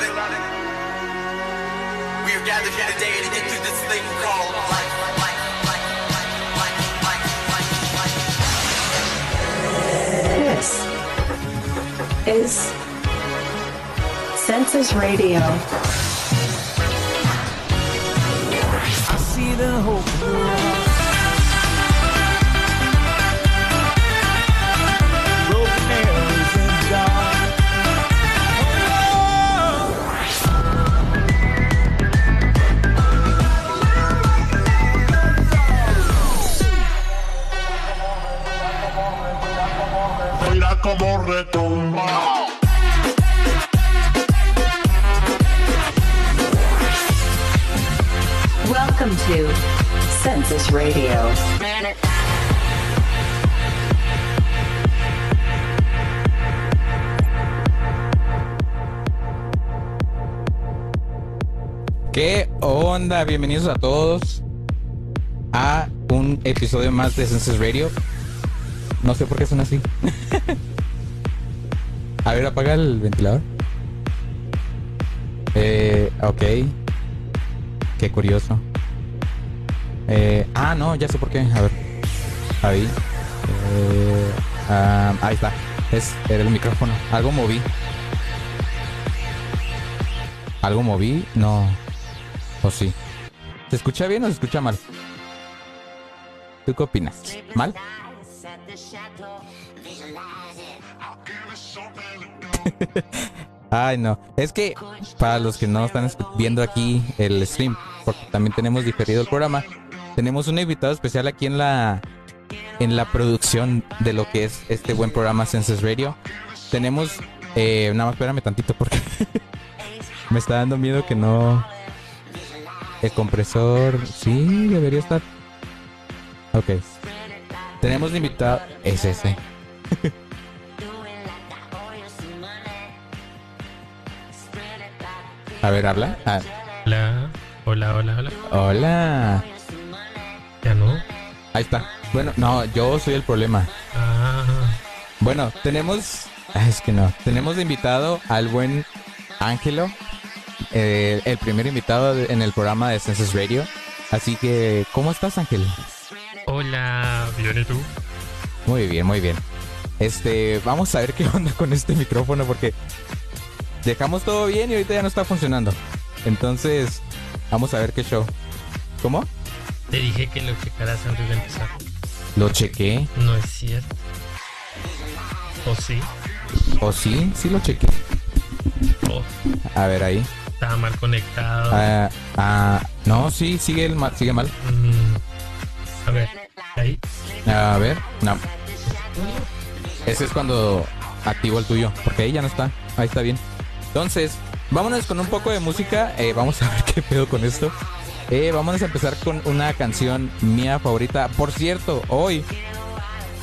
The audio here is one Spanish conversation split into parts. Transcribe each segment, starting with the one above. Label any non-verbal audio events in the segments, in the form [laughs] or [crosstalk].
beloved. We are gathered here today to get through this thing called life. This is Census Radio. I see the hope retumba. Welcome to Census Radio. ¿Qué onda? Bienvenidos a todos a un episodio más de Census Radio. No sé por qué son así. [laughs] a ver, apaga el ventilador. Eh, ok. Qué curioso. Eh, ah, no, ya sé por qué. A ver. Ahí. Eh, ah, ahí está. Es, el micrófono. Algo moví. ¿Algo moví? No. ¿O sí? ¿Se escucha bien o se escucha mal? ¿Tú qué opinas? ¿Mal? [laughs] Ay, no. Es que para los que no están viendo aquí el stream, porque también tenemos diferido el programa, tenemos un invitado especial aquí en la en la producción de lo que es este buen programa Census Radio. Tenemos eh, nada más espérame tantito porque [laughs] me está dando miedo que no el compresor sí debería estar. Ok. Tenemos un invitado es ese. A ver, habla. Ah, Hola, hola, hola, hola. hola. Ya no. Ahí está. Bueno, no, yo soy el problema. Ah, Bueno, tenemos. ah, Es que no. Tenemos de invitado al buen Ángelo. eh, el primer invitado en el programa de Census Radio. Así que, ¿cómo estás, Ángel? Hola, bien y tú. Muy bien, muy bien. Este, vamos a ver qué [laughs] onda con este micrófono porque dejamos todo bien y ahorita ya no está funcionando. Entonces, vamos a ver qué show. ¿Cómo? Te dije que lo checaras antes de empezar. Lo chequé. No es cierto. ¿O sí? ¿O sí? Sí lo chequé. ¿O A ver ahí. estaba mal conectado? Ah, ah, no, sí, sigue, el ma- sigue mal. Mm, a ver, ahí. A ver, no. Ese es cuando activo el tuyo, porque ahí ya no está. Ahí está bien. Entonces, vámonos con un poco de música. eh, vamos a [laughs] ver qué pedo con esto. Eh, vamos a empezar con una canción mía favorita. Por cierto, hoy,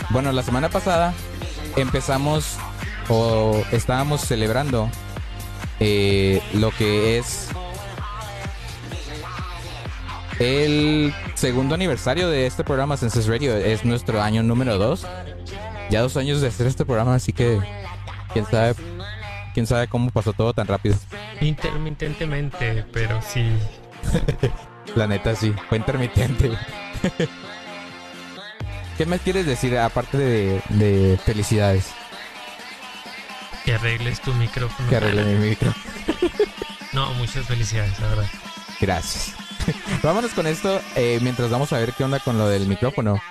bueno, la semana pasada empezamos o estábamos celebrando eh, lo que es el segundo aniversario de este programa Census Radio. Es nuestro año número 2. Ya dos años de hacer este programa, así que quién sabe, quién sabe cómo pasó todo tan rápido. Intermitentemente, pero sí. [laughs] La neta sí, fue intermitente. [laughs] ¿Qué más quieres decir aparte de, de felicidades? Que arregles tu micrófono. Que arregle mi [laughs] micro. No, muchas felicidades, la verdad. Gracias. [laughs] Vámonos con esto eh, mientras vamos a ver qué onda con lo del micrófono.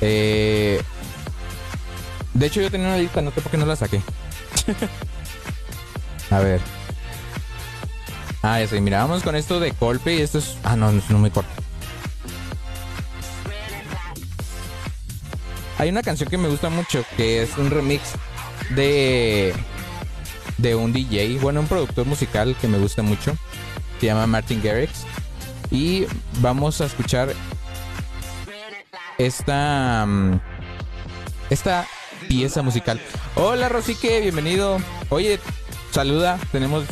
Eh, de hecho, yo tenía una lista, no sé por qué no la saqué. [laughs] a ver. Ah, ya sé, mira, vamos con esto de golpe y esto es. Ah, no, no, no me corta. Hay una canción que me gusta mucho que es un remix de de un DJ, bueno, un productor musical que me gusta mucho. Se llama Martin Garrix. Y vamos a escuchar esta mm, esta pieza musical. Hola Rosique, bienvenido. Oye, saluda, tenemos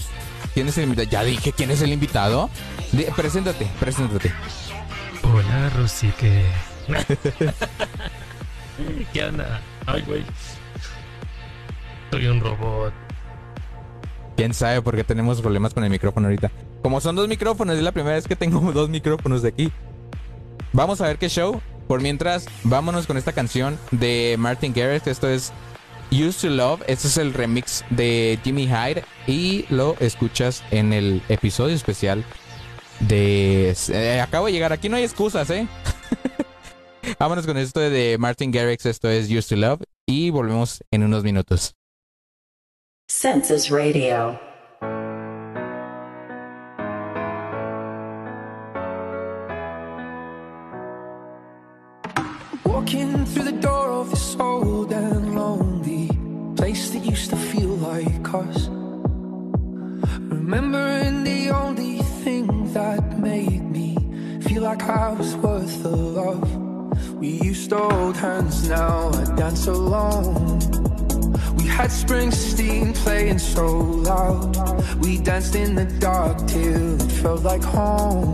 ¿Quién es el invitado? Ya dije quién es el invitado. Di- preséntate, preséntate. Hola, Rosique. [laughs] ¿Qué onda? Ay, güey. Soy un robot. Quién sabe por qué tenemos problemas con el micrófono ahorita. Como son dos micrófonos, es la primera vez que tengo [laughs] dos micrófonos de aquí. Vamos a ver qué show. Por mientras, vámonos con esta canción de Martin Garrix. Esto es Used to Love. Este es el remix de Jimmy Hyde. Y lo escuchas en el episodio especial de. eh, acabo de llegar. Aquí no hay excusas, ¿eh? [laughs] vámonos con esto de Martin Garrix. Esto es Used to Love. Y volvemos en unos minutos. Census Radio. Walking through the door of this old and lonely place that used to feel like us. Remembering the only thing that made me feel like I was worth the love. We used to hold hands, now I dance alone. We had Springsteen playing so loud. We danced in the dark till it felt like home.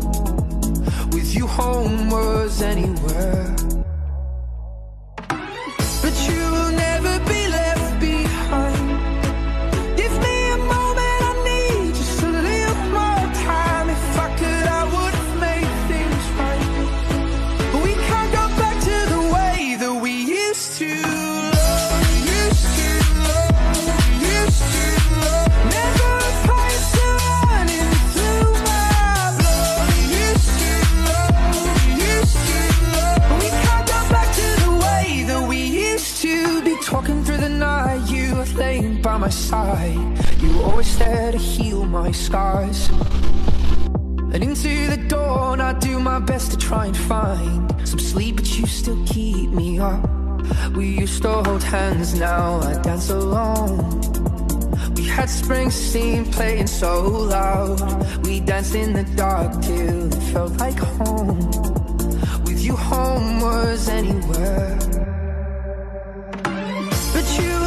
With you, home was anywhere. My side. You always there to heal my scars. And into the dawn, I do my best to try and find some sleep, but you still keep me up. We used to hold hands, now I dance alone. We had Springsteen playing so loud. We danced in the dark till it felt like home. With you, home was anywhere. But you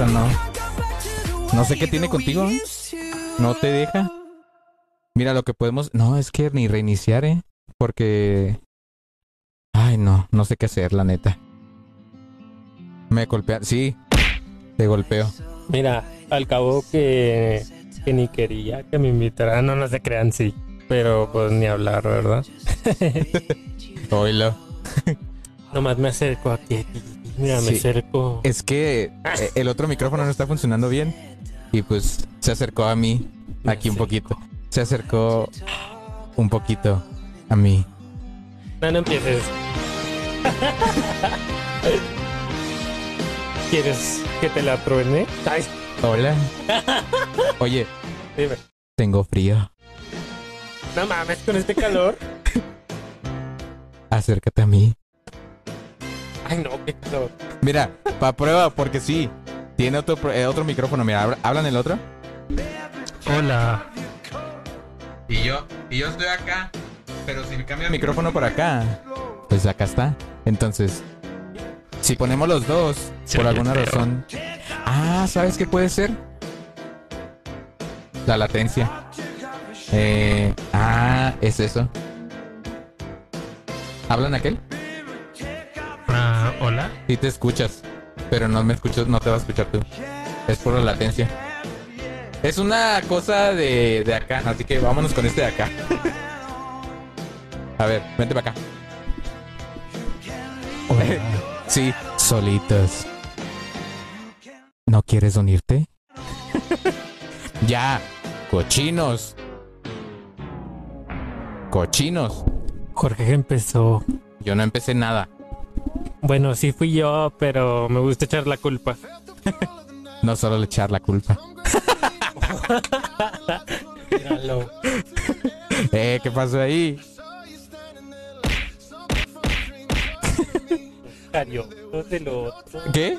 no. No sé qué tiene contigo. ¿eh? No te deja. Mira lo que podemos. No, es que ni reiniciar, ¿eh? Porque. Ay, no. No sé qué hacer, la neta. Me golpea. Sí. Te golpeo. Mira, al cabo que, que ni quería que me invitaran, no, no se crean, sí. Pero pues ni hablar, ¿verdad? [laughs] Oílo. Nomás me acerco aquí. Mira, me Sí. acerco. Es que eh, el otro micrófono no está funcionando bien. Y pues se acercó a mí. Aquí un poquito. Se acercó un poquito a mí. No, no empieces. ¿Quieres que te la truene? Ay, Hola. Oye, dime. tengo frío. No mames, con este calor. [laughs] Acércate a mí. Ay, no, qué calor. Mira, pa' prueba, porque sí. Tiene otro, eh, otro micrófono. Mira, habla- ¿hablan el otro? Hola. Y yo, y yo estoy acá. Pero si cambio el micrófono por acá, pues acá está. Entonces, si ponemos los dos, Se por alguna feo. razón. Ah, ¿sabes qué puede ser? La latencia. Eh, ah, es eso. ¿Hablan aquel? Hola. Sí te escuchas, pero no me escuchas, no te va a escuchar tú. Es por la latencia. Es una cosa de, de acá, así que vámonos con este de acá. A ver, vente para acá. [laughs] Sí, solitos. ¿No quieres unirte? [laughs] ya, cochinos. Cochinos. Jorge empezó. Yo no empecé nada. Bueno, sí fui yo, pero me gusta echar la culpa. [laughs] No solo le echar la culpa. Míralo. [laughs] Eh, ¿qué pasó ahí? Otro. ¿Qué?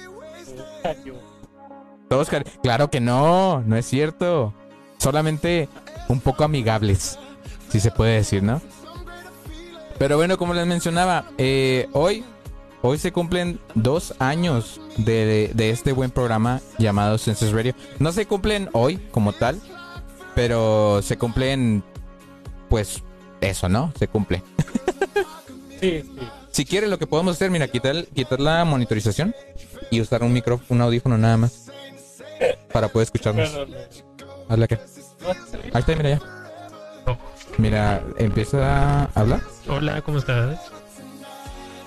Todos Claro que no, no es cierto. Solamente un poco amigables, si se puede decir, ¿no? Pero bueno, como les mencionaba, eh, hoy, hoy se cumplen dos años de, de este buen programa llamado Census Radio. No se cumplen hoy como tal, pero se cumplen, pues, eso, ¿no? Se cumple. [laughs] Sí, sí. Si quieres, lo que podemos hacer, mira, quitar, quitar la monitorización y usar un micrófono, un audífono nada más. Para poder escucharnos. Hazle acá. Ahí está, mira ya. Mira, empieza a hablar. Hola, ¿cómo estás?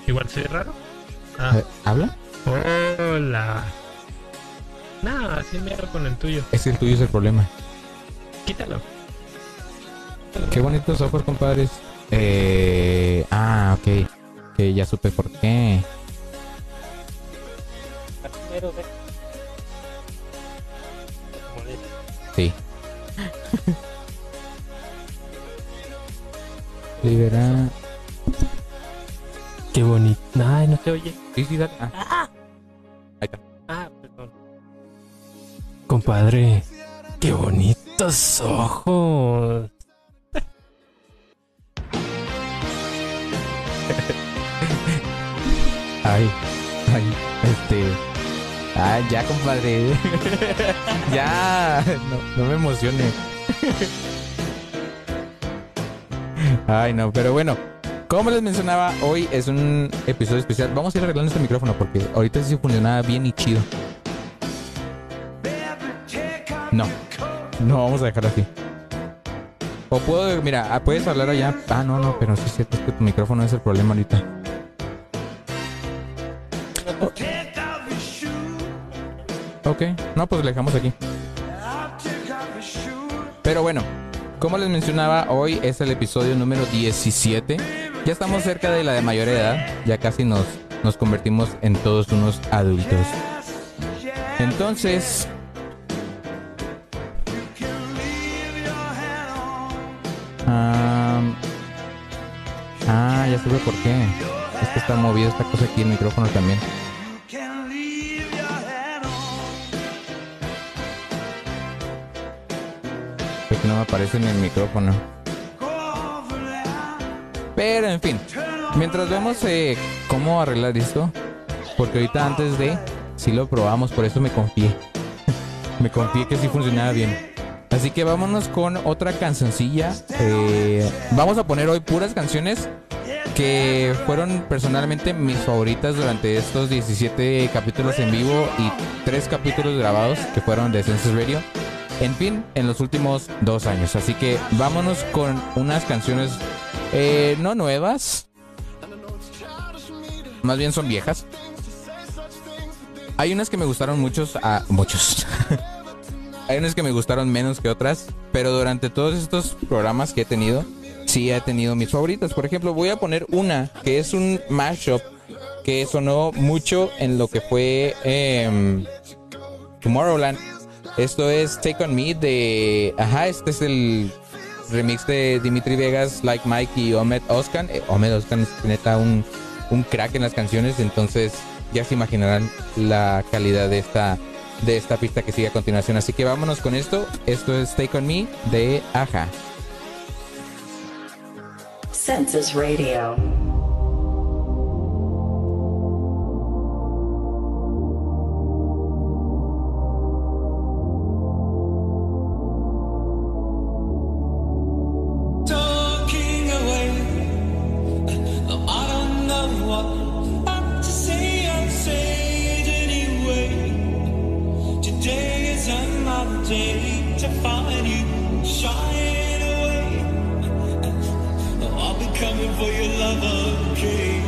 Igual soy raro. Ah, Eh, ¿Habla? hola. Nada, así me hago con el tuyo. Es el tuyo es el problema. Quítalo. Qué bonito software, compadres. Eh, ah, ok. Que ya supe por qué. Sí. [laughs] Libera. Qué bonito. Ay, no se oye. Sí, sí, dale. Ah. Ahí está. Ah, perdón. Compadre, qué bonitos ojos. [laughs] Ay, ay, este. Ay, ya, compadre. [laughs] ya, no, no me emocione. [laughs] Ay, no, pero bueno. Como les mencionaba, hoy es un episodio especial. Vamos a ir arreglando este micrófono porque ahorita sí funcionaba bien y chido. No, no vamos a dejar así. O puedo, mira, ah, puedes hablar allá. Ah, no, no, pero sí es cierto es que tu micrófono es el problema ahorita. Ok, no, pues le dejamos aquí. Pero bueno, como les mencionaba, hoy es el episodio número 17. Ya estamos cerca de la de mayor edad, ya casi nos, nos convertimos en todos unos adultos. Entonces... ah, ya supe por qué. Es que está movido esta cosa aquí, el micrófono también. Porque no me aparece en el micrófono. Pero en fin, mientras vemos eh, cómo arreglar esto, porque ahorita antes de, sí lo probamos, por eso me confié. [laughs] me confié que sí funcionaba bien. Así que vámonos con otra cancioncilla. Eh, vamos a poner hoy puras canciones que fueron personalmente mis favoritas durante estos 17 capítulos en vivo y 3 capítulos grabados que fueron de Census Radio. En fin, en los últimos dos años. Así que vámonos con unas canciones eh, no nuevas. Más bien son viejas. Hay unas que me gustaron muchos. a muchos. [laughs] Hay unas que me gustaron menos que otras. Pero durante todos estos programas que he tenido, sí he tenido mis favoritas. Por ejemplo, voy a poner una que es un mashup que sonó mucho en lo que fue em, Tomorrowland. Esto es Take On Me de... Ajá, este es el remix de Dimitri Vegas, Like Mike y Ahmed Oskan. Eh, Ahmed Oskan es neta un, un crack en las canciones, entonces ya se imaginarán la calidad de esta, de esta pista que sigue a continuación. Así que vámonos con esto. Esto es Take On Me de Aja. Census Radio. to find you, away. I'll be coming for your love, okay?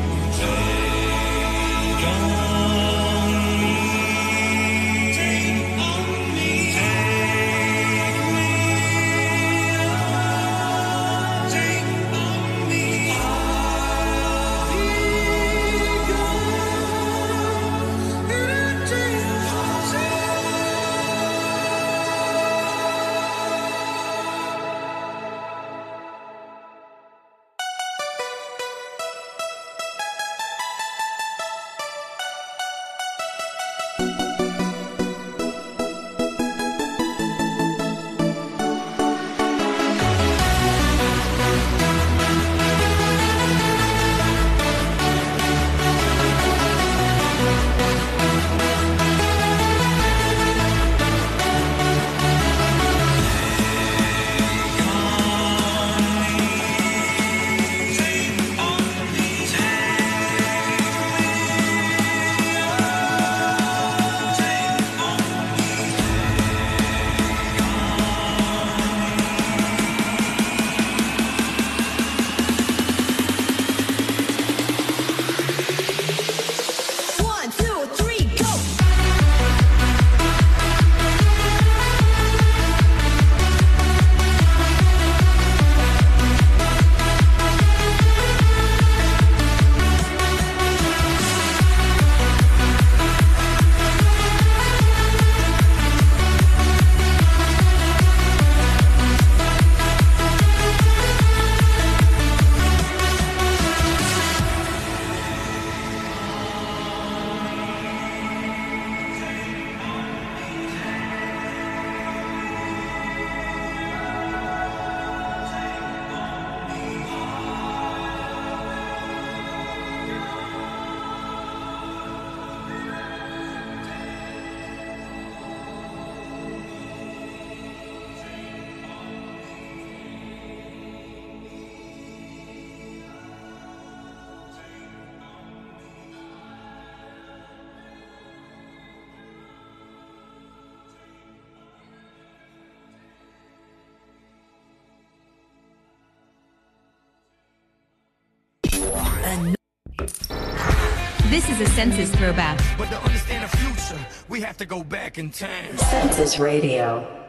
is a census throwback. But to understand the future, we have to go back in time. Census Radio.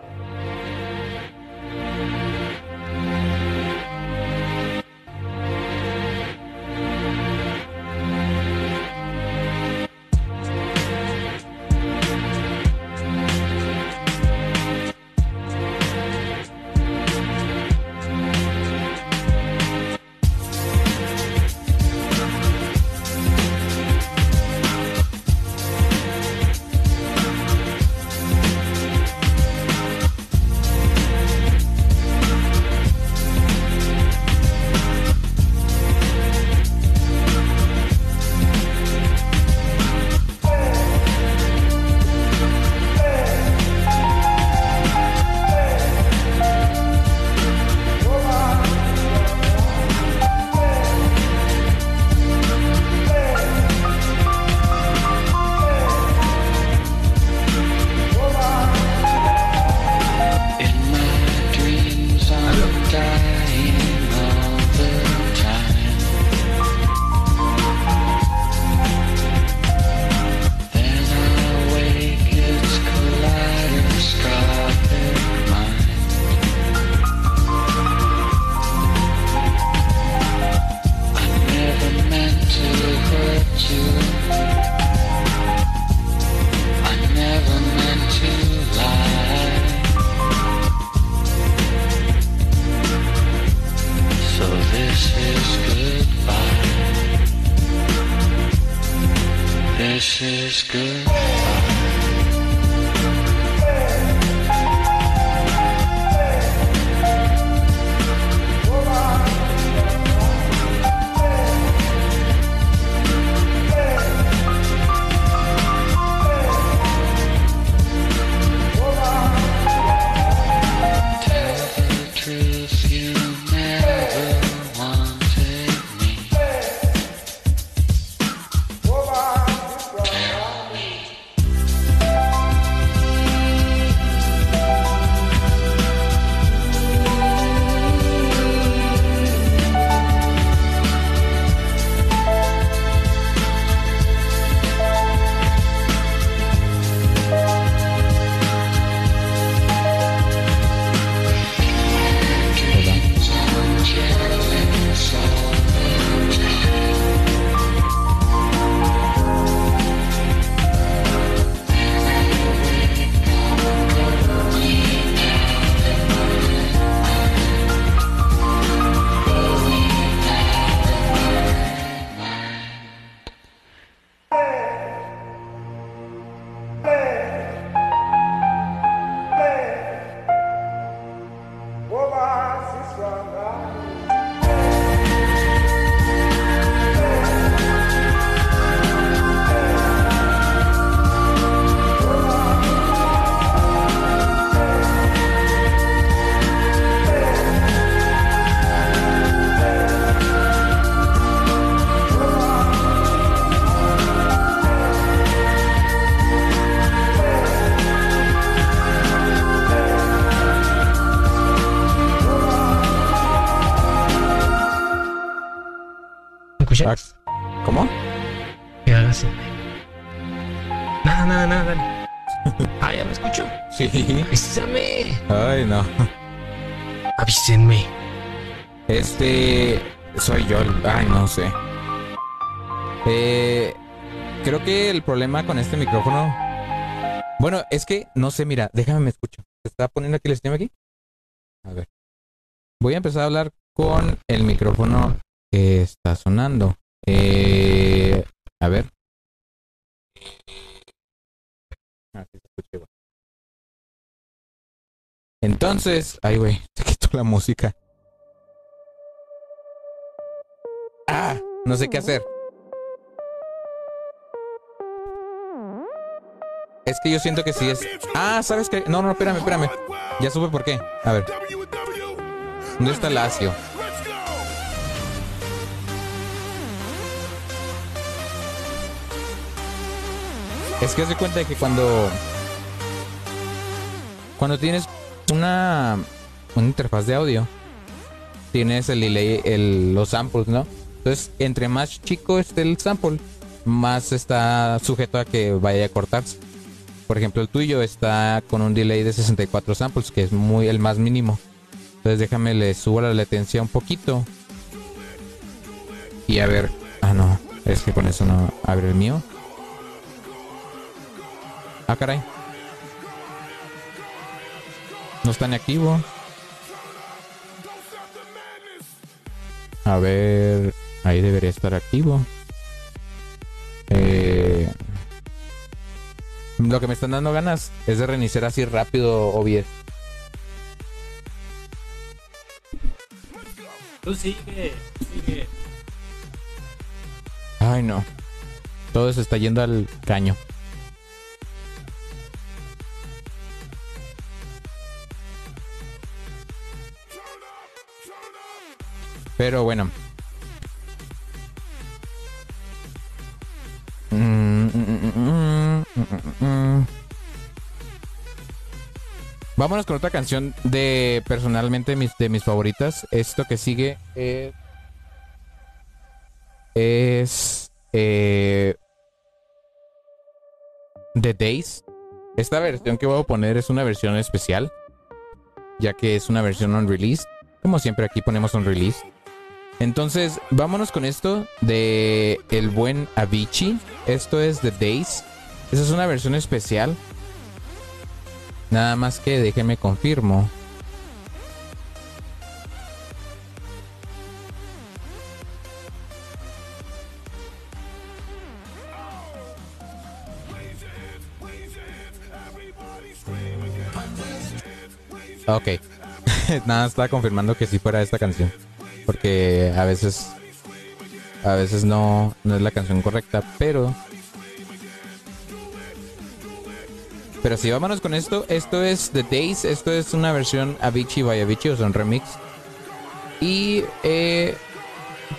Problema con este micrófono. Bueno, es que no sé, mira, déjame me escucho. ¿Se está poniendo aquí el stream aquí? A ver. Voy a empezar a hablar con el micrófono que está sonando. Eh, a ver. Ah. Entonces, ay, güey, [laughs] se quitó la música. Ah, no sé qué hacer. Es que yo siento que sí es. Ah, ¿sabes qué? No, no, espérame, espérame. Ya supe por qué. A ver. ¿Dónde está Lacio? Es que haz de cuenta de que cuando. Cuando tienes una. Una interfaz de audio. Tienes el delay, el, los samples, ¿no? Entonces, entre más chico esté el sample, más está sujeto a que vaya a cortarse. Por ejemplo, el tuyo está con un delay de 64 samples, que es muy el más mínimo. Entonces déjame le subo la latencia un poquito. Y a ver. Ah, no. Es que con eso no abre el mío. Ah, caray. No está ni activo. A ver. Ahí debería estar activo. Eh, lo que me están dando ganas es de reiniciar así rápido OBS. Tú sigue, sigue. Ay, no. Todo se está yendo al caño. Pero bueno. Vámonos con otra canción de personalmente mis, de mis favoritas. Esto que sigue es es eh, The Days. Esta versión que voy a poner es una versión especial, ya que es una versión on release. Como siempre aquí ponemos on release. Entonces, vámonos con esto de el buen Avicii. Esto es The Days. Esa es una versión especial. Nada más que déjenme confirmo. Ok. [laughs] Nada, estaba confirmando que sí fuera esta canción. Porque a veces. A veces no, no es la canción correcta, pero. Pero sí, vámonos con esto. Esto es The Days. Esto es una versión Avicii by Avicii, o sea, un remix. Y. Eh,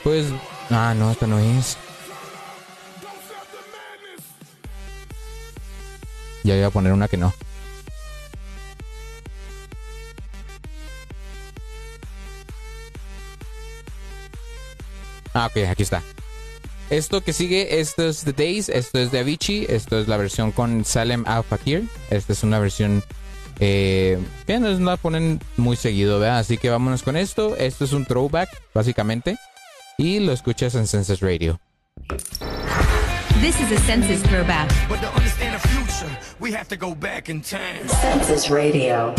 pues. Ah, no, esta no es. Ya voy a poner una que no. Ah, ok, aquí está. Esto que sigue, esto es The Days, esto es de Avicii, esto es la versión con Salem Al Fakir. Esta es una versión eh, que no la ponen muy seguido, ¿verdad? Así que vámonos con esto. Esto es un throwback, básicamente. Y lo escuchas en Census Radio. This is a census throwback. But to understand the future, we have to go back in time. Census Radio.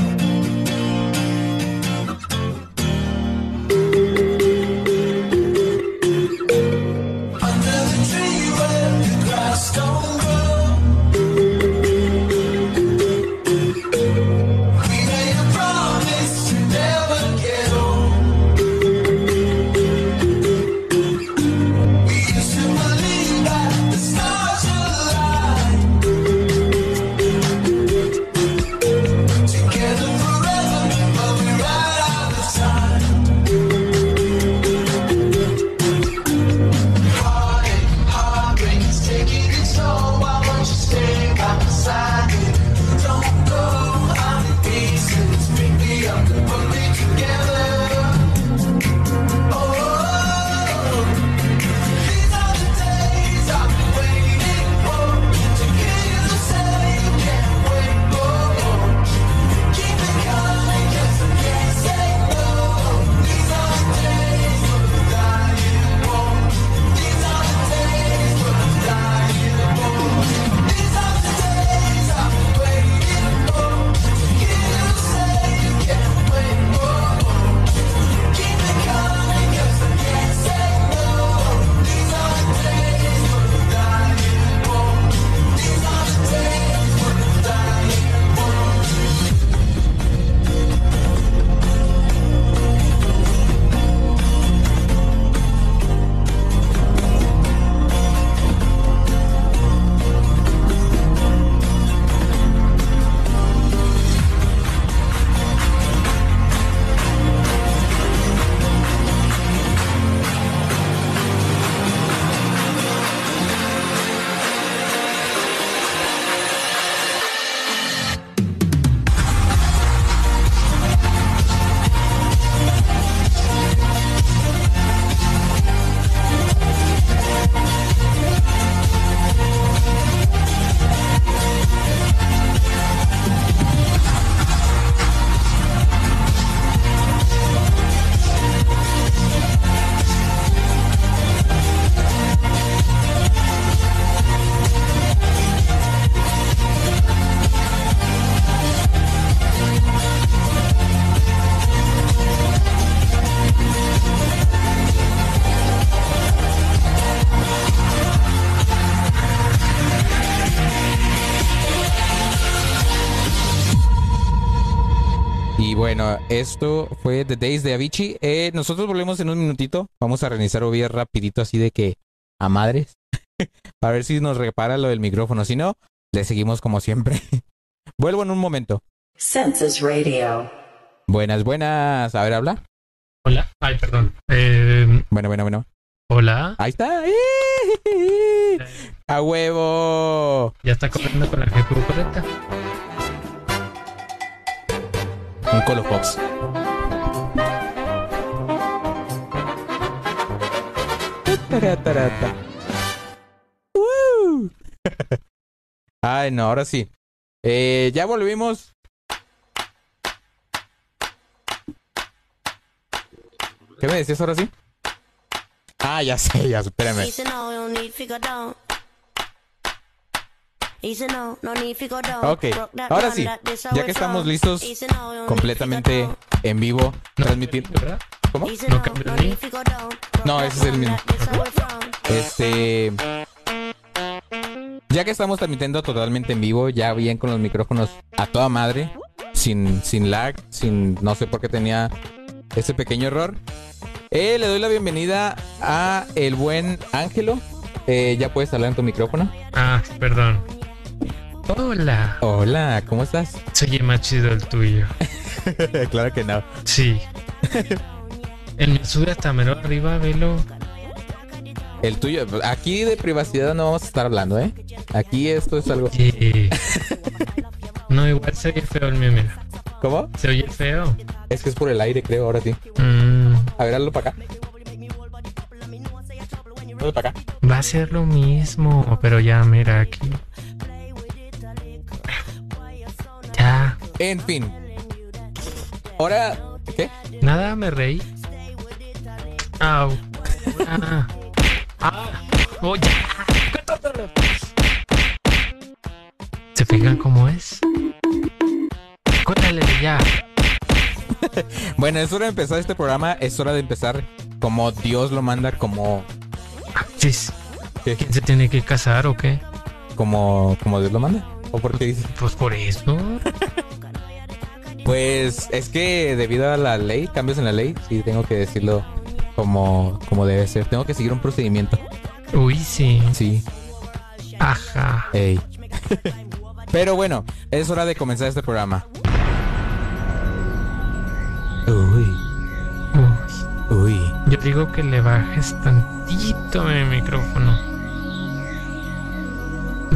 Esto fue The Days de Avicii. Eh, nosotros volvemos en un minutito. Vamos a reiniciar bien rapidito así de que a madres. [laughs] Para ver si nos repara lo del micrófono. Si no, le seguimos como siempre. [laughs] Vuelvo en un momento. Census Radio. Buenas, buenas. A ver, habla. Hola. Ay, perdón. Eh, Bueno, bueno, bueno. hola. Ahí está. [laughs] A huevo. Ya está corriendo con la GPU correcta. Un Colo Fox. Taratarata. ¡Woo! [laughs] Ay, no, ahora sí. Eh, ya volvimos. ¿Qué me decías ahora sí? Ah, ya sé, ya, espérame. Ok, ahora sí, ya que estamos listos completamente en vivo. ¿verdad? ¿Cómo? No no, de ese es el mismo. Este. Ya que estamos transmitiendo totalmente en vivo, ya bien con los micrófonos a toda madre, sin, sin lag, sin. No sé por qué tenía ese pequeño error. Eh, le doy la bienvenida a el buen Ángelo. Eh, ya puedes hablar en tu micrófono. Ah, perdón. Hola. Hola, ¿cómo estás? Se oye más chido el tuyo. [laughs] claro que no. Sí. El me sube hasta mero arriba, velo. El tuyo, aquí de privacidad no vamos a estar hablando, ¿eh? Aquí esto es algo. Sí. [laughs] No, igual se oye feo el mío, mira. ¿Cómo? Se oye feo. Es que es por el aire, creo, ahora sí. Mm, A ver, hazlo para acá. Hazlo para acá. va a ser lo mismo, pero ya, mira aquí. En fin. Ahora, ¿qué? Nada, me reí. Au. Ah. Ah. Oh, ya. ¿Se fijan cómo es? Cuéntale ya. [laughs] Bueno, es hora de empezar este programa. Es hora de empezar como Dios lo manda, como, Chis, ¿Qué? ¿Quién se tiene que casar o qué? como, como Dios lo manda. ¿O por qué dices? Pues por eso. [laughs] Pues es que debido a la ley, cambios en la ley, sí tengo que decirlo como, como debe ser. Tengo que seguir un procedimiento. Uy, sí. Sí. Ajá. Ey. [laughs] Pero bueno, es hora de comenzar este programa. Uy, Uy. uy. Yo digo que le bajes tantito el micrófono.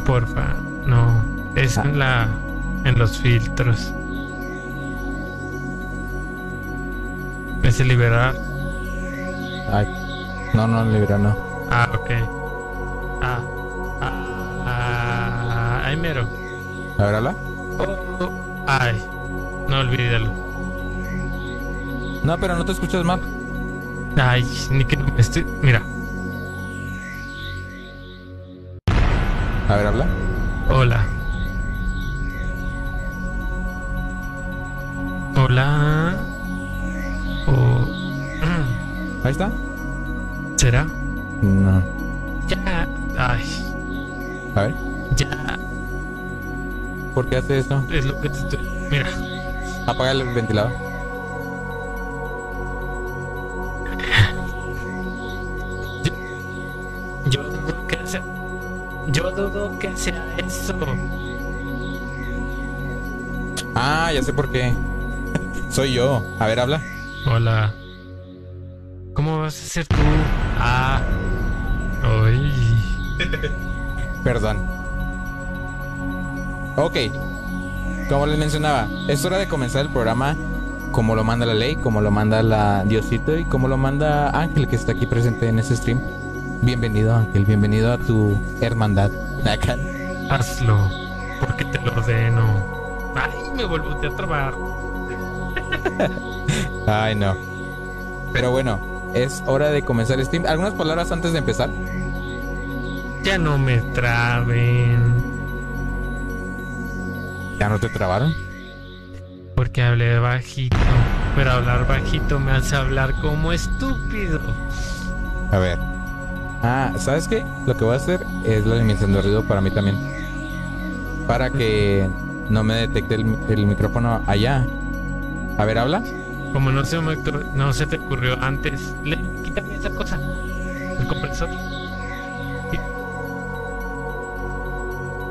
Porfa, no. Es Ah. en la. en los filtros. Es el liberar. Ay. No, no, libra, no. Ah, ok. Ah. Ah. ah ay, mero. A ver, habla. Oh, oh, ay. No olvídalo. No, pero no te escuchas mal. Ay, ni que no me estoy. Mira. A ver, habla. Hola. Hola. Oh. Ahí está. ¿Será? No. Ya. Ay. A ver. Ya. ¿Por qué hace eso? Es lo que te estoy. Mira. Apaga el ventilador. Yo dudo que sea. Yo dudo que sea eso. Ah, ya sé por qué. [laughs] Soy yo. A ver, habla. Hola. ¿Cómo vas a ser tú? Ah. Ay. Perdón. Ok. Como les mencionaba, es hora de comenzar el programa como lo manda la ley, como lo manda la Diosito y como lo manda Ángel que está aquí presente en este stream. Bienvenido Ángel, bienvenido a tu hermandad. [laughs] Acá. Hazlo. Porque te lo ordeno. Ay, me vuelvo a trabar. [laughs] Ay, no. Pero bueno, es hora de comenzar el stream. ¿Algunas palabras antes de empezar? Ya no me traben. ¿Ya no te trabaron? Porque hablé bajito. Pero hablar bajito me hace hablar como estúpido. A ver. Ah, ¿sabes qué? Lo que voy a hacer es la eliminación de ruido para mí también. Para que no me detecte el, el micrófono allá. A ver, habla. Como no se, me no se te ocurrió antes, le, quítame esa cosa. El compresor. Sí.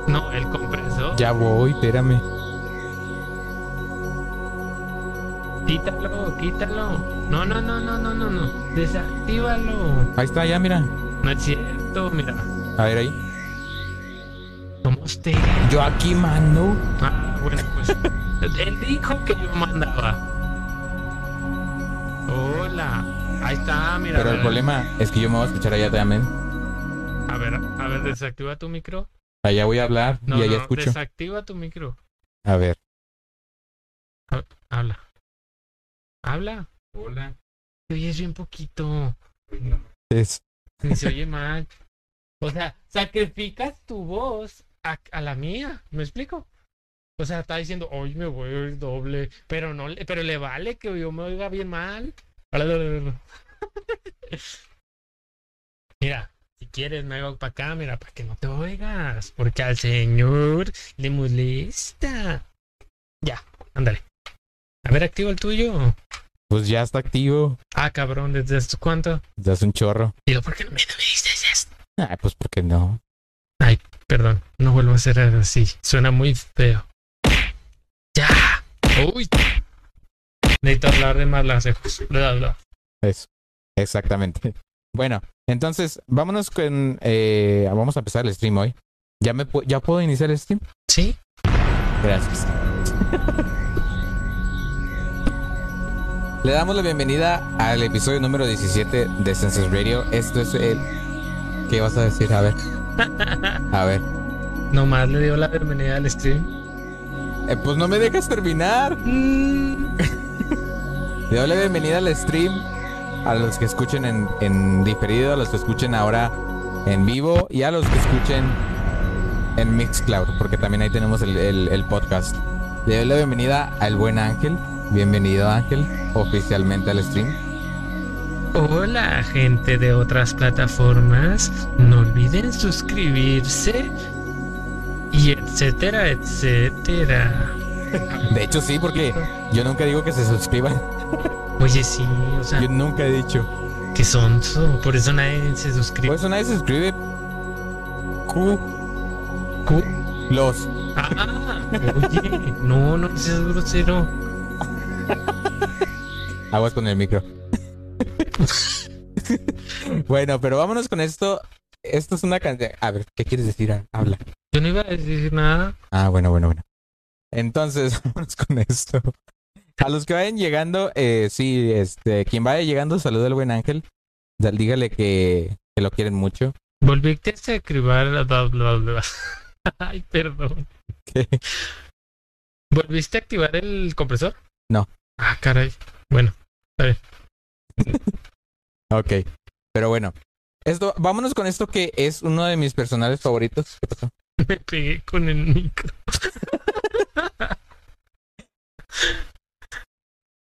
No, el compresor. Ya voy, espérame. Quítalo, quítalo. No, no, no, no, no, no, no. Desactívalo. Ahí está, ya, mira. No es cierto, mira. A ver ahí. Usted. Yo aquí mando. Ah, bueno, pues. [laughs] él dijo que yo mandaba. Ahí está, mira. Pero el problema es que yo me voy a escuchar allá también. A ver, a ver, desactiva tu micro. Allá voy a hablar No, y allá no, escucho. desactiva tu micro. A ver. Habla. Habla. Hola. Te oyes bien poquito. Es. Ni se oye mal. O sea, sacrificas tu voz a, a la mía. ¿Me explico? O sea, está diciendo, hoy me voy a oír doble. Pero no, pero le vale que yo me oiga bien mal. [laughs] Mira, si quieres me hago para acá, mira, para que no te oigas. Porque al señor le molesta. Ya, ándale. A ver, activa el tuyo. Pues ya está activo. Ah, cabrón, ¿desde esto cuánto? Ya es un chorro. Digo, ¿por qué no me dices esto? Ah, pues porque no. Ay, perdón, no vuelvo a hacer así. Suena muy feo. ¡Ya! ¡Uy! Necesito hablar de más bla. Eso. Exactamente. [laughs] Bueno, entonces, vámonos con. eh, vamos a empezar el stream hoy. ¿Ya, me, pu- ¿Ya puedo iniciar el stream? Sí. Gracias. Le damos la bienvenida al episodio número 17 de Census Radio. Esto es el. ¿Qué vas a decir? A ver. A ver. Nomás le dio la bienvenida al stream. Eh, pues no me dejas terminar. Le doy la bienvenida al stream a los que escuchen en, diferido, a los que escuchen ahora en vivo y a los que escuchen en Mixcloud, porque también ahí tenemos el, el- el podcast. Le doy la bienvenida al buen Ángel. Bienvenido Ángel, oficialmente al stream. Hola, gente de otras plataformas. No olviden suscribirse. Y etcétera, etcétera. De hecho sí, porque yo nunca digo que se suscriban. Oye, sí, o sea, Yo nunca he dicho. que sonso. Por eso nadie se suscribe. Por eso nadie se suscribe. Q. Cu- Los. Ah, oye, no, no seas grosero. Aguas con el micro. bueno, pero vámonos con esto. Esto es una canción. A ver, ¿qué quieres decir? Habla. Yo no iba a decir nada. Ah, bueno, bueno, bueno. Entonces, [laughs] vámonos con esto. A los que vayan llegando, eh, sí, este, quien vaya llegando, saluda al buen Ángel. Dígale que, que lo quieren mucho. Volviste a escribir bla, bla, bla, bla. [laughs] Ay, perdón. ¿Volviste a activar el compresor? No. Ah, caray. Bueno, [laughs] Ok. Pero bueno. Esto, vámonos con esto que es uno de mis personajes favoritos. ¿Qué pasó? me pegué con el micro.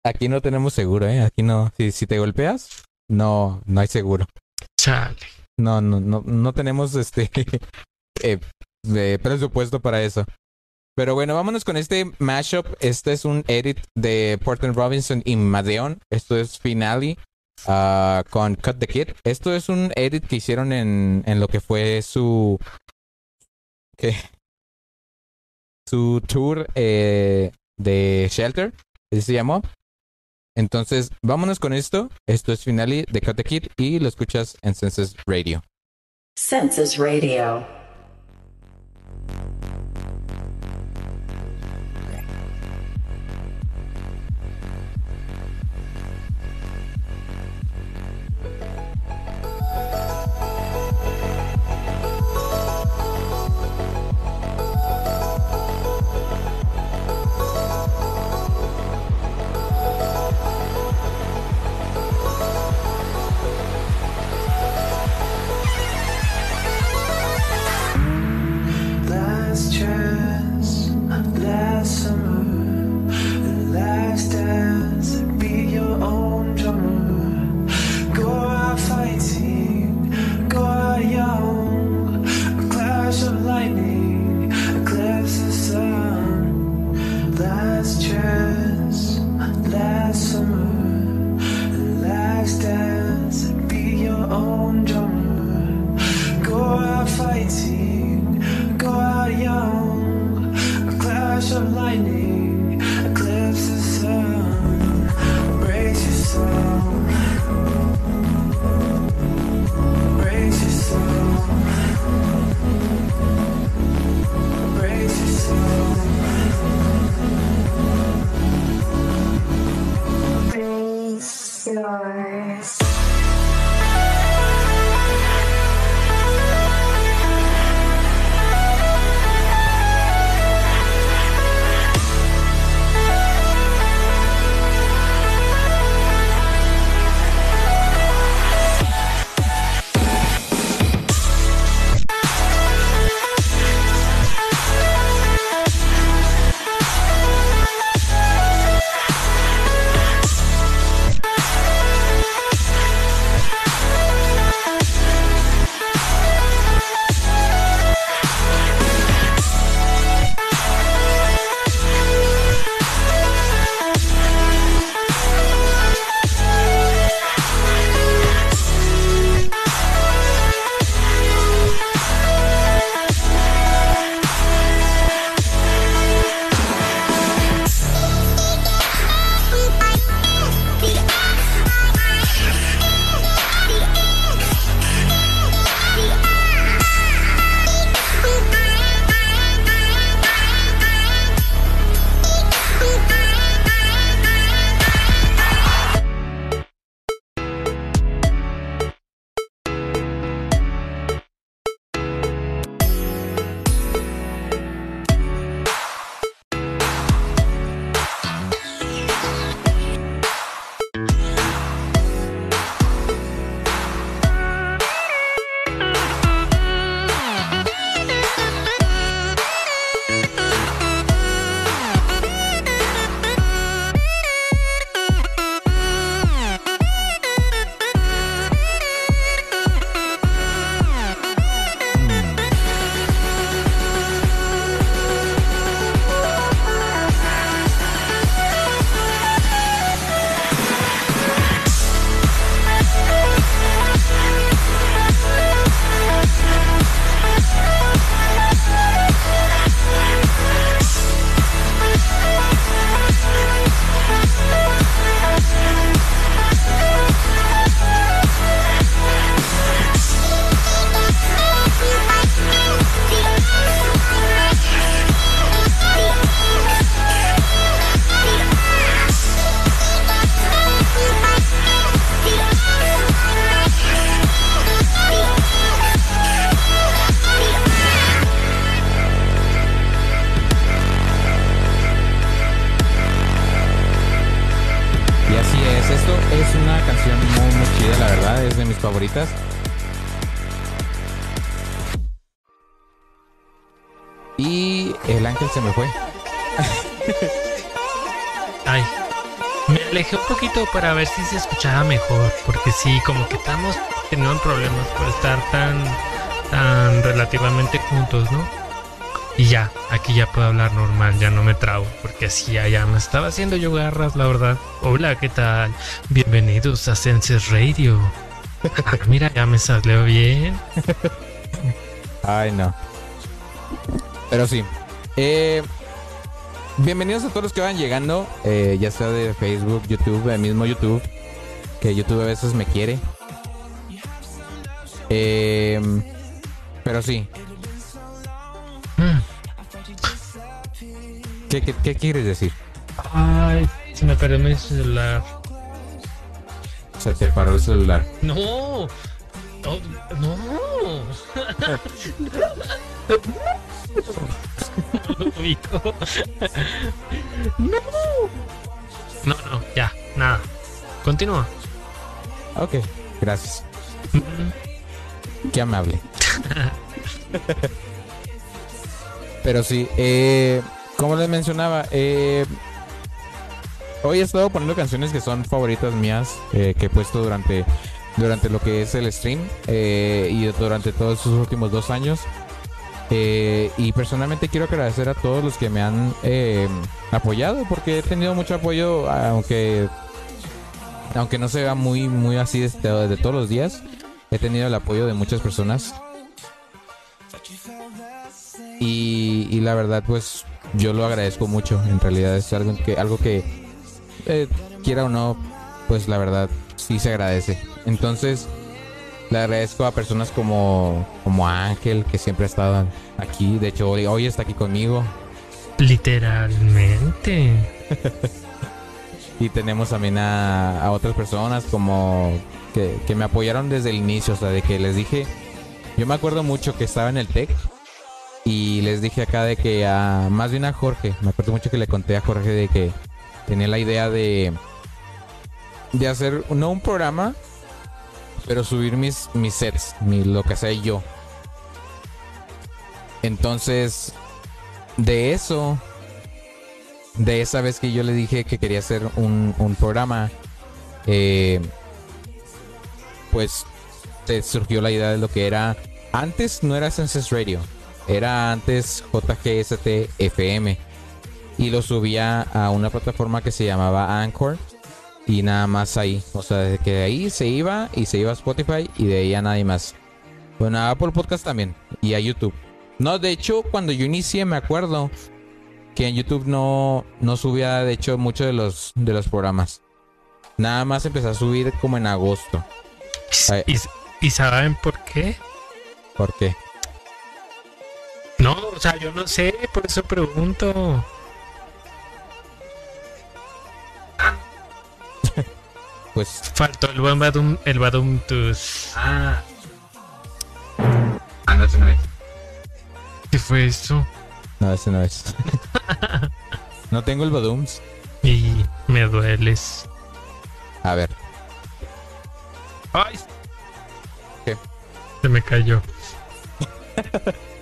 Aquí no tenemos seguro, ¿eh? Aquí no. Si, si te golpeas, no, no hay seguro. Chale. No, no, no, no tenemos este [laughs] eh, eh, presupuesto para eso. Pero bueno, vámonos con este mashup. Este es un edit de Portland Robinson y Madeon. Esto es Finale ah, con Cut the Kid. Esto es un edit que hicieron en, en lo que fue su ¿qué? su tour eh, de Shelter. Así se llamó. Entonces, vámonos con esto. Esto es Finale de the Kid y lo escuchas en Census Radio. Census Radio. Y el ángel se me fue. [laughs] Ay, me alejé un poquito para ver si se escuchaba mejor, porque sí, como que estamos teniendo problemas por estar tan, tan relativamente juntos, ¿no? Y ya, aquí ya puedo hablar normal, ya no me trabo, porque así ya me estaba haciendo yo garras, la verdad. Hola, ¿qué tal? Bienvenidos a Senses Radio. [laughs] Mira, ya me salió bien. Ay, no. Pero sí. Eh, bienvenidos a todos los que van llegando, eh, ya sea de Facebook, YouTube, el mismo YouTube, que YouTube a veces me quiere. Eh, pero sí. ¿Qué, qué, qué quieres decir? Ay, se me perdió mi celular. Se te paró el celular. No, no, no. No. No, no, ya, nada. Continúa. Ok, gracias. Qué amable. [laughs] Pero sí, eh, como les mencionaba, eh, hoy he estado poniendo canciones que son favoritas mías, eh, que he puesto durante, durante lo que es el stream eh, y durante todos estos últimos dos años. Eh, y personalmente quiero agradecer a todos los que me han apoyado porque he tenido mucho apoyo, aunque aunque no se vea muy muy así de, de todos los días. He tenido el apoyo de muchas personas y, y la verdad pues yo lo agradezco mucho. En realidad es algo que, algo que eh, quiera o no, pues la verdad sí se agradece. Entonces, le agradezco a personas como, como Ángel, que siempre ha estado aquí. De hecho, hoy, hoy está aquí conmigo. Literalmente. [laughs] Y tenemos también a, a otras personas como que, que me apoyaron desde el inicio, o sea, de que les dije, yo me acuerdo mucho que estaba en el TEC y les dije acá de que a, más bien a Jorge, me acuerdo mucho que le conté a Jorge de que tenía la idea de, de hacer, no un programa, pero subir mis, mis sets, mi, lo que sea yo. Entonces, de eso, de esa vez que yo le dije que quería hacer un, un programa, eh, pues se surgió la idea de lo que era. Antes no era Senses Radio, era antes JGST FM. Y lo subía a una plataforma que se llamaba Anchor. Y nada más ahí. O sea, desde que de ahí se iba y se iba a Spotify y de ahí a nadie más. Bueno, a Apple Podcast también. Y a YouTube. No, de hecho, cuando yo inicié me acuerdo que en YouTube no, no subía, de hecho, muchos de los, de los programas. Nada más empecé a subir como en agosto. Ay. ¿Y, ¿Y saben por qué? ¿Por qué? No, o sea, yo no sé, por eso pregunto. Pues Faltó el buen Badum, el Badum tus. Ah. Ah, no, ese no es. ¿Qué fue eso? No, ese no es. [laughs] no tengo el Badums. Y me dueles. A ver. ¡Ay! ¿Qué? Se me cayó. [laughs]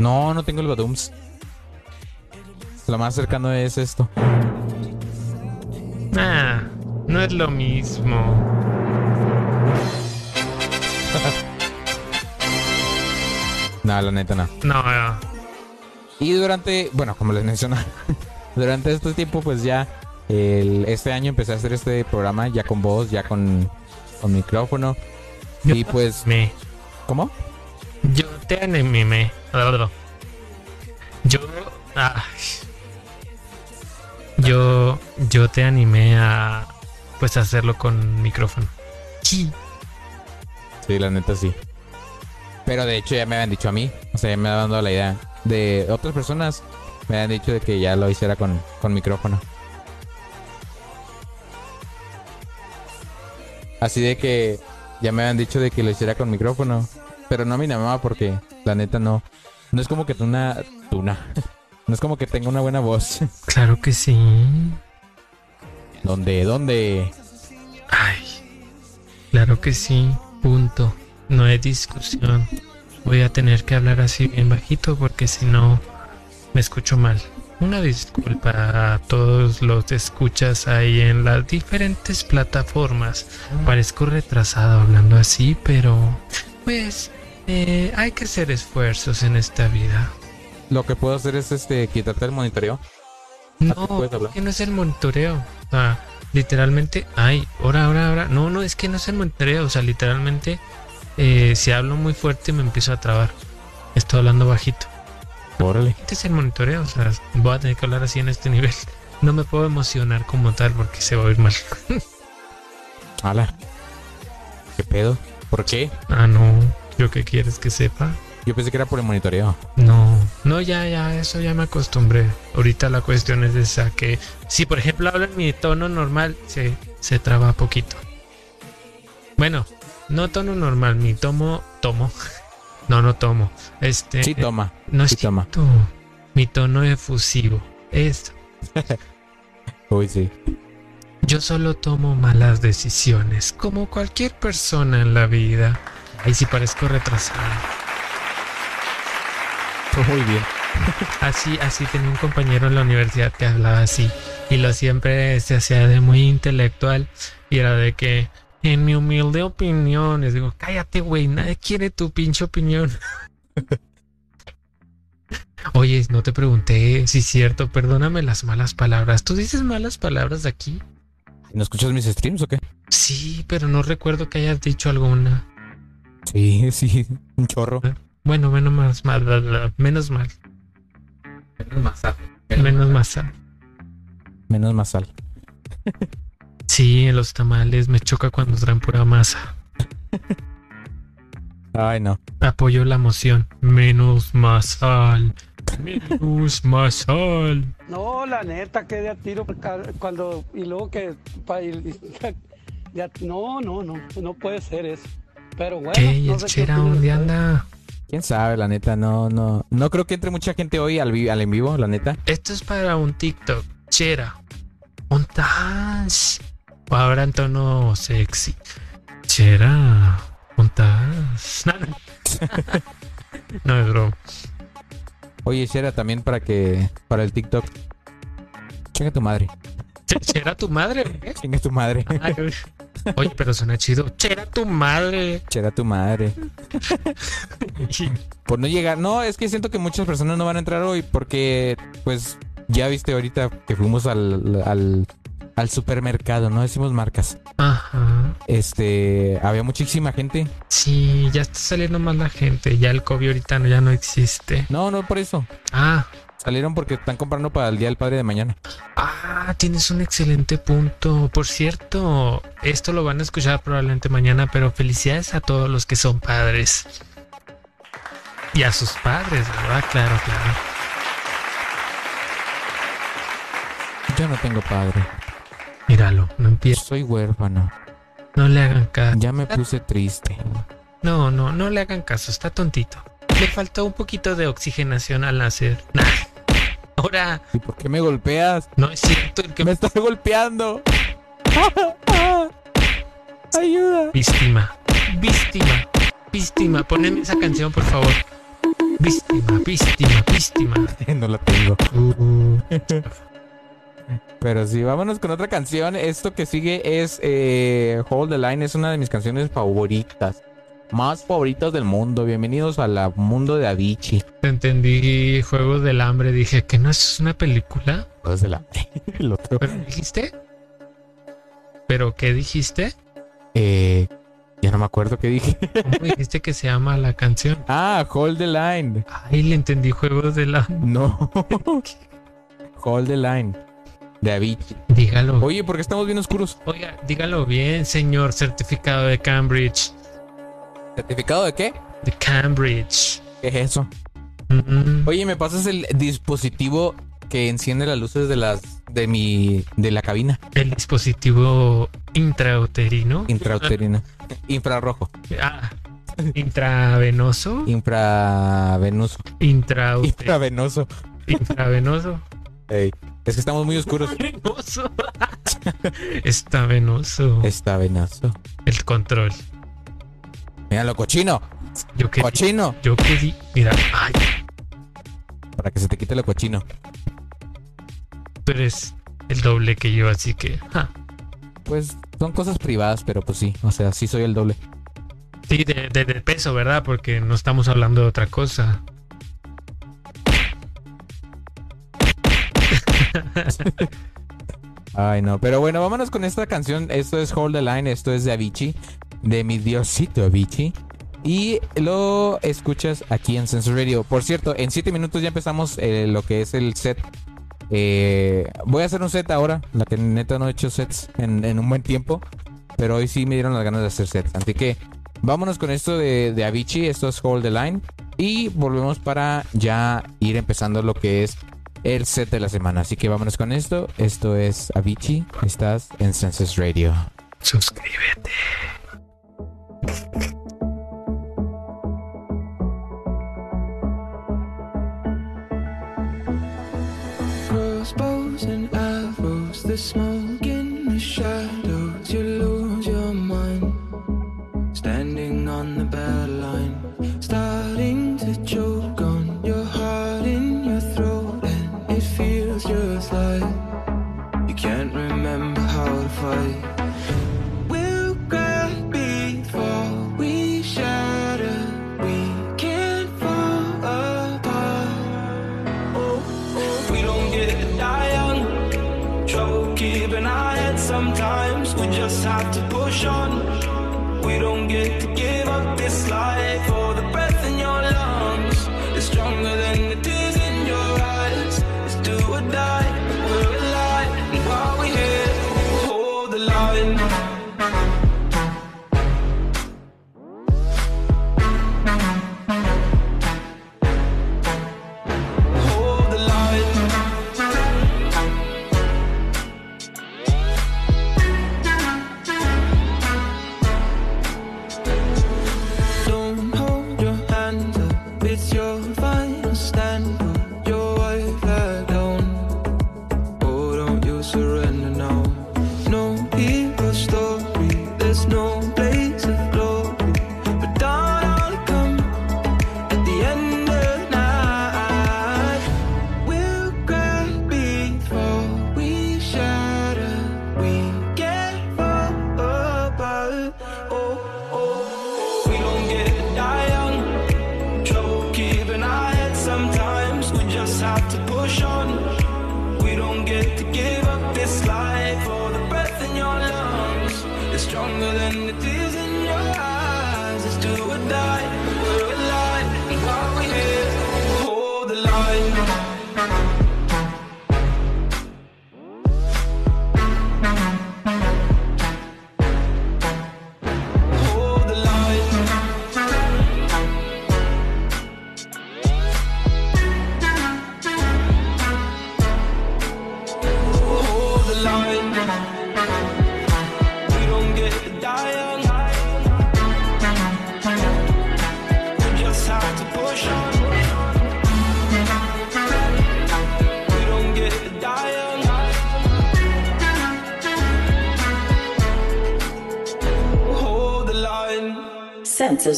No, no tengo el Badums. Lo más cercano es esto. No es lo mismo. [laughs] No, la neta no. No, no. Y durante, bueno, como les mencionaba, [laughs] durante este tiempo, pues ya el- este año empecé a hacer este programa ya con voz, ya con, con micrófono. Y pues, me. ¿cómo? Yo te animé. Yo. ah, yo. Yo te animé a. Pues hacerlo con micrófono. Sí. Sí, la neta sí. Pero de hecho ya me habían dicho a mí, o sea, ya me habían dado la idea. De otras personas me habían dicho de que ya lo hiciera con, con micrófono. Así de que ya me habían dicho de que lo hiciera con micrófono. Pero no a mi mamá porque la neta no. No es como que una tuna. [laughs] No es como que tenga una buena voz. Claro que sí. ¿Dónde? ¿Dónde? Ay. Claro que sí. Punto. No hay discusión. Voy a tener que hablar así bien bajito porque si no me escucho mal. Una disculpa a todos los escuchas ahí en las diferentes plataformas. Parezco retrasado hablando así, pero pues eh, hay que hacer esfuerzos en esta vida. Lo que puedo hacer es este quitarte el monitoreo. No, hablar? que no es el monitoreo. O sea, literalmente, ay, ahora, ahora, ahora. No, no, es que no es el monitoreo. O sea, literalmente, eh, si hablo muy fuerte me empiezo a trabar. Estoy hablando bajito. Órale. Este es el monitoreo. O sea, voy a tener que hablar así en este nivel. [laughs] No me puedo emocionar como tal porque se va a oír mal. [laughs] Ala. ¿Qué pedo? ¿Por qué? ah, no. ¿Yo qué quieres que sepa? Yo pensé que era por el monitoreo. No, no, ya, ya, eso ya me acostumbré. Ahorita la cuestión es esa que si por ejemplo hablo en mi tono normal, se, se traba poquito. Bueno, no tono normal, mi tomo, tomo. [laughs] No, no tomo. Este Sí, toma. no es toma. Mi tono efusivo. Es [laughs] Uy, sí. yo solo tomo malas decisiones, como cualquier persona en la vida. Ahí sí parezco retrasado. [laughs] Muy bien. Así, así tenía un compañero en la universidad que hablaba así. Y lo siempre se hacía de muy intelectual. Y era de que, en mi humilde opinión, les digo, cállate, güey, nadie quiere tu pinche opinión. [laughs] Oye, no te pregunté si es cierto, perdóname las malas palabras. ¿Tú dices malas palabras aquí? ¿No escuchas mis streams o qué? Sí, pero no recuerdo que hayas dicho alguna. Sí, [laughs] sí. Un chorro. Bueno, menos más mal, bla, bla, menos mal, Menos más sal. menos más sal. Menos más sal. Sí, en los tamales me choca cuando traen pura masa. Ay, no. Apoyo la moción. Menos más sal. Menos más sal. No, la neta, que de a tiro cuando y luego que pa- y- ya- no, no, no, no puede ser eso. Pero bueno, ¿Qué? ¿Y no el Chera dónde anda? Quién sabe, la neta, no, no. No creo que entre mucha gente hoy al, vi- al en vivo, la neta. Esto es para un TikTok. Chera. ¿Montas? O ahora en tono sexy. Chera. ¿Montas? [laughs] No, no. [laughs] No es broma. Oye, Shera, también para que. Para el TikTok. Chinga tu madre. Che- ¿Chera tu madre? qué? Chinga tu madre. Ay. Oye, pero suena chido. Chera tu madre. Chera tu madre. [laughs] Por no llegar. No, es que siento que muchas personas no van a entrar hoy porque, pues, ya viste ahorita que fuimos al, al, al supermercado, no decimos marcas. Ajá. Este, había muchísima gente. Sí, ya está saliendo más la gente. Ya el COVID ahorita no, ya no existe. No, no por eso. Ah, Salieron porque están comprando para el Día del Padre de mañana. ah, tienes un excelente punto. Por cierto, esto lo van a escuchar probablemente mañana, pero felicidades a todos los que son padres. Y a sus padres, ¿verdad? Claro, claro. Yo no tengo padre. Míralo, no empieza. Soy huérfano. No le hagan caso. Ya me puse triste. No, no, no le hagan caso. Está tontito. Le faltó un poquito de oxigenación al nacer. Nah. Ahora, ¿Y por qué me golpeas? no es cierto el que Me estás golpeando. [laughs] Ayuda. Víctima. Víctima. Víctima. Poneme esa canción, por favor. Víctima, víctima, víctima. [laughs] no la tengo. Uh, [laughs] Pero sí, vámonos con otra canción. Esto que sigue es eh, Hold the Line. Es una de mis canciones favoritas. Más favoritas del mundo. Bienvenidos al mundo de Avicii. entendí Juegos del Hambre. Dije que no es una película. Juegos de la- [laughs] El otro. ¿Pero dijiste? ¿Pero qué dijiste? Eh, ya no me acuerdo qué dije. ¿Cómo [laughs] dijiste que se llama la canción? ah, Hold the Line. Ay, le entendí Juegos del Hambre. No. [laughs] Hold the Line. De Avicii. Dígalo. Oye, ¿por qué estamos bien oscuros? Oiga, dígalo bien, señor certificado de Cambridge. ¿Certificado de qué? De Cambridge. ¿Qué es eso? Mm, Oye, ¿me pasas el dispositivo que enciende las luces de las de mi de la cabina el dispositivo intrauterino. intrauterina? [laughs] Infrarrojo, Ah, intravenoso. infravenoso, Intrauterino. Intravenoso. Ey, es que estamos muy oscuros. Venoso. [laughs] Está venoso. Está venoso. El control. Míralo, cochino, Yo que cochino, yo que di. Mira, ay, para que se te quite lo cochino. tú eres el doble que yo, así que. ja. Pues son cosas privadas, pero pues sí, o sea, sí soy el doble. Sí, de, de- de peso, ¿verdad? Porque no estamos hablando de otra cosa. [laughs] Ay, no, pero bueno, vámonos con esta canción. Esto es Hold the Line, esto es de Avicii, de mi diosito Avicii. Y lo escuchas aquí en Sense Radio. Por cierto, en 7 minutos ya empezamos eh, lo que es el set. Eh, voy a hacer un set ahora, la que neta no he hecho sets en, en un buen tiempo. Pero hoy sí me dieron las ganas de hacer sets. Así que vámonos con esto de, de Avicii, esto es Hold the Line. Y volvemos para ya ir empezando lo que es el set de la semana. Así que vámonos con esto. Esto es Avicii. Estás en Census Radio. Suscríbete. Christmas.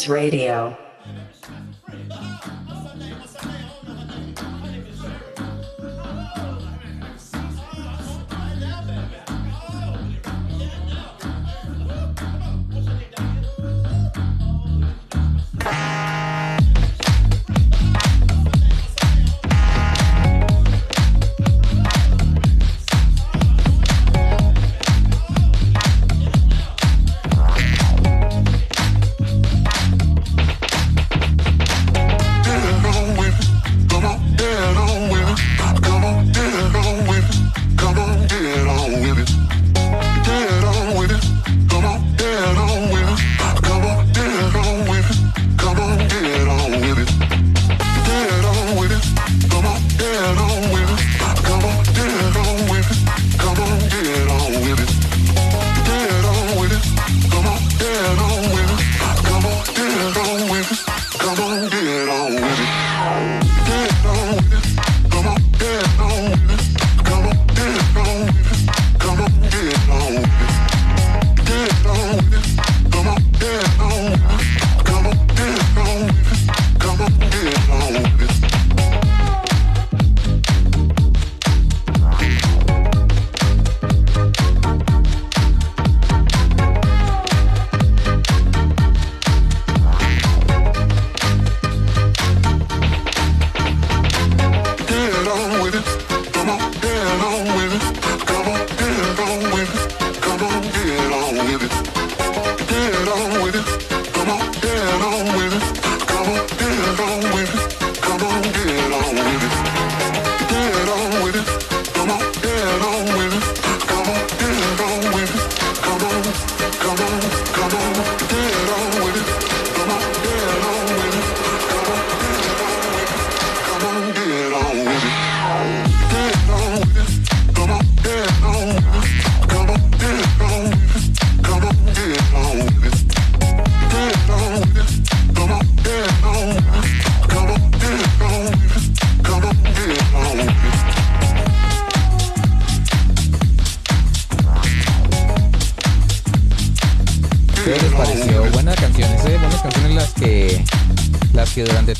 Radio.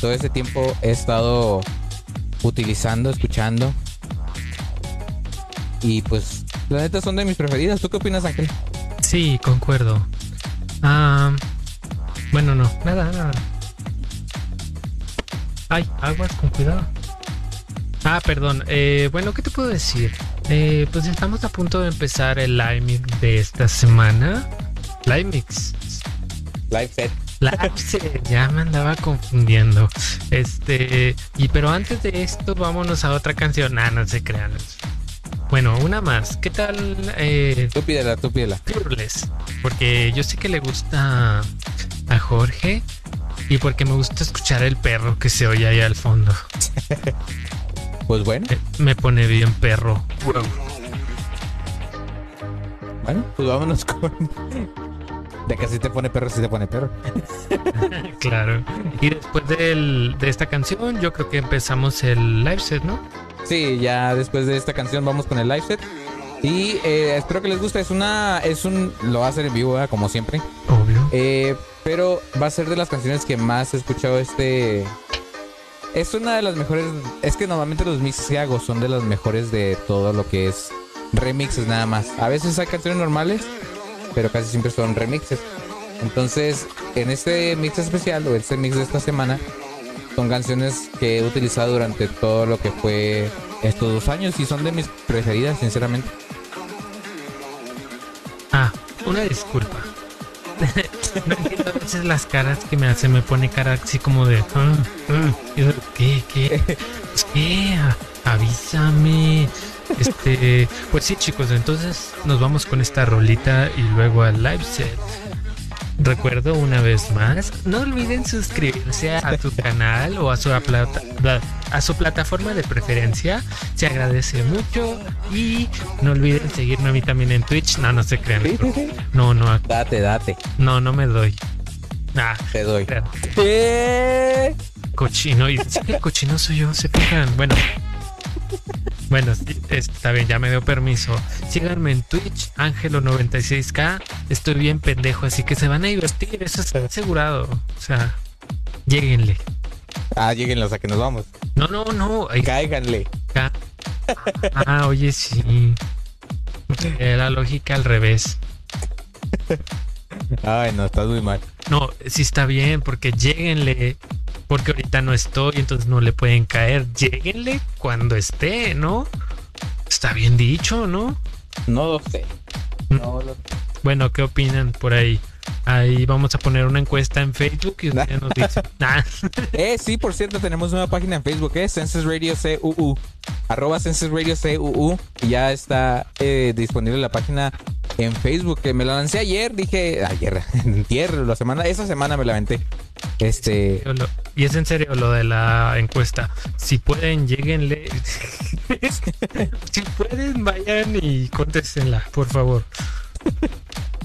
todo ese tiempo he estado utilizando, escuchando. Y pues, la neta son de mis preferidas. ¿Tú qué opinas, Ángel? Sí, concuerdo. Um, bueno, no, nada, nada. Ay, aguas, con cuidado. Ah, perdón. Eh, bueno, ¿qué te puedo decir? Eh, pues estamos a punto de empezar el live mix de esta semana. Live mix. Live set. Live [laughs] ya me andaba confundiendo. Este, y pero antes de esto, vámonos a otra canción. Ah, no se crean. Bueno, una más. ¿Qué tal? Eh, Tú pídela, tú pídela. Fearless? Porque yo sé que le gusta a Jorge y porque me gusta escuchar el perro que se oye ahí al fondo. [laughs] Pues bueno, Eh, Me pone bien perro. bueno, pues vámonos con. De que si te pone perro, si te pone perro. [laughs] Claro. Y después del- de esta canción, yo creo que empezamos el live set, ¿no? Sí, ya después de esta canción vamos con el live set. Y eh, espero que les guste. Es una. Es un. Lo va a hacer en vivo, ¿verdad? como siempre. Obvio. Eh, pero va a ser de las canciones que más he escuchado este. Es una de las mejores. Es que normalmente los mixes que hago son de las mejores de todo lo que es remixes nada más. A veces hay canciones normales, pero casi siempre son remixes. Entonces, en este mix especial o este mix de esta semana, son canciones que he utilizado durante todo lo que fue estos dos años y son de mis preferidas, sinceramente. Ah, una disculpa. [laughs] no entiendo a veces las caras que me hace, me pone cara así como de. "Ah, ah", ¿Qué? ¿Qué? [laughs] ¿Qué? Avísame. Este, pues sí, chicos, entonces nos vamos con esta rolita y luego al live set. Recuerdo una vez más, no olviden suscribirse a tu canal o a su, plata- a su plataforma de preferencia. Se agradece mucho y no olviden seguirme a mí también en Twitch. No, no se crean. No, no, Date, date, no, no me doy. Nah, te doy. Cochino. Y el cochino soy yo, se fijan. Bueno. Bueno, está bien, ya me dio permiso. Síganme en Twitch, Ángelo96K. Estoy bien pendejo, así que se van a divertir, eso está asegurado. O sea, lleguenle. Ah, lleguenlos a que nos vamos. No, no, no. Cáiganle. acá. Ah, oye, sí. Eh, La lógica al revés. Ay, no, estás muy mal. No, sí está bien, porque lleguenle. Porque ahorita no estoy, entonces no le pueden caer. Lleguenle cuando esté, ¿no? Está bien dicho, ¿no? No lo sé. No lo Bueno, ¿qué opinan por ahí? Ahí vamos a poner una encuesta en Facebook y ustedes nos dicen. [laughs] Nah. Eh, sí, por cierto, tenemos una página en Facebook, ¿eh? Census Radio CUU. Arroba Census Radio CUU. Y ya está eh, disponible la página en Facebook. Que me la lancé ayer, dije, ayer, [laughs] entierro, la semana, esa semana me la aventé. Este, Y es en serio lo de la encuesta. Si pueden, lleguenle. [laughs] si pueden, vayan y contéstenla, por favor.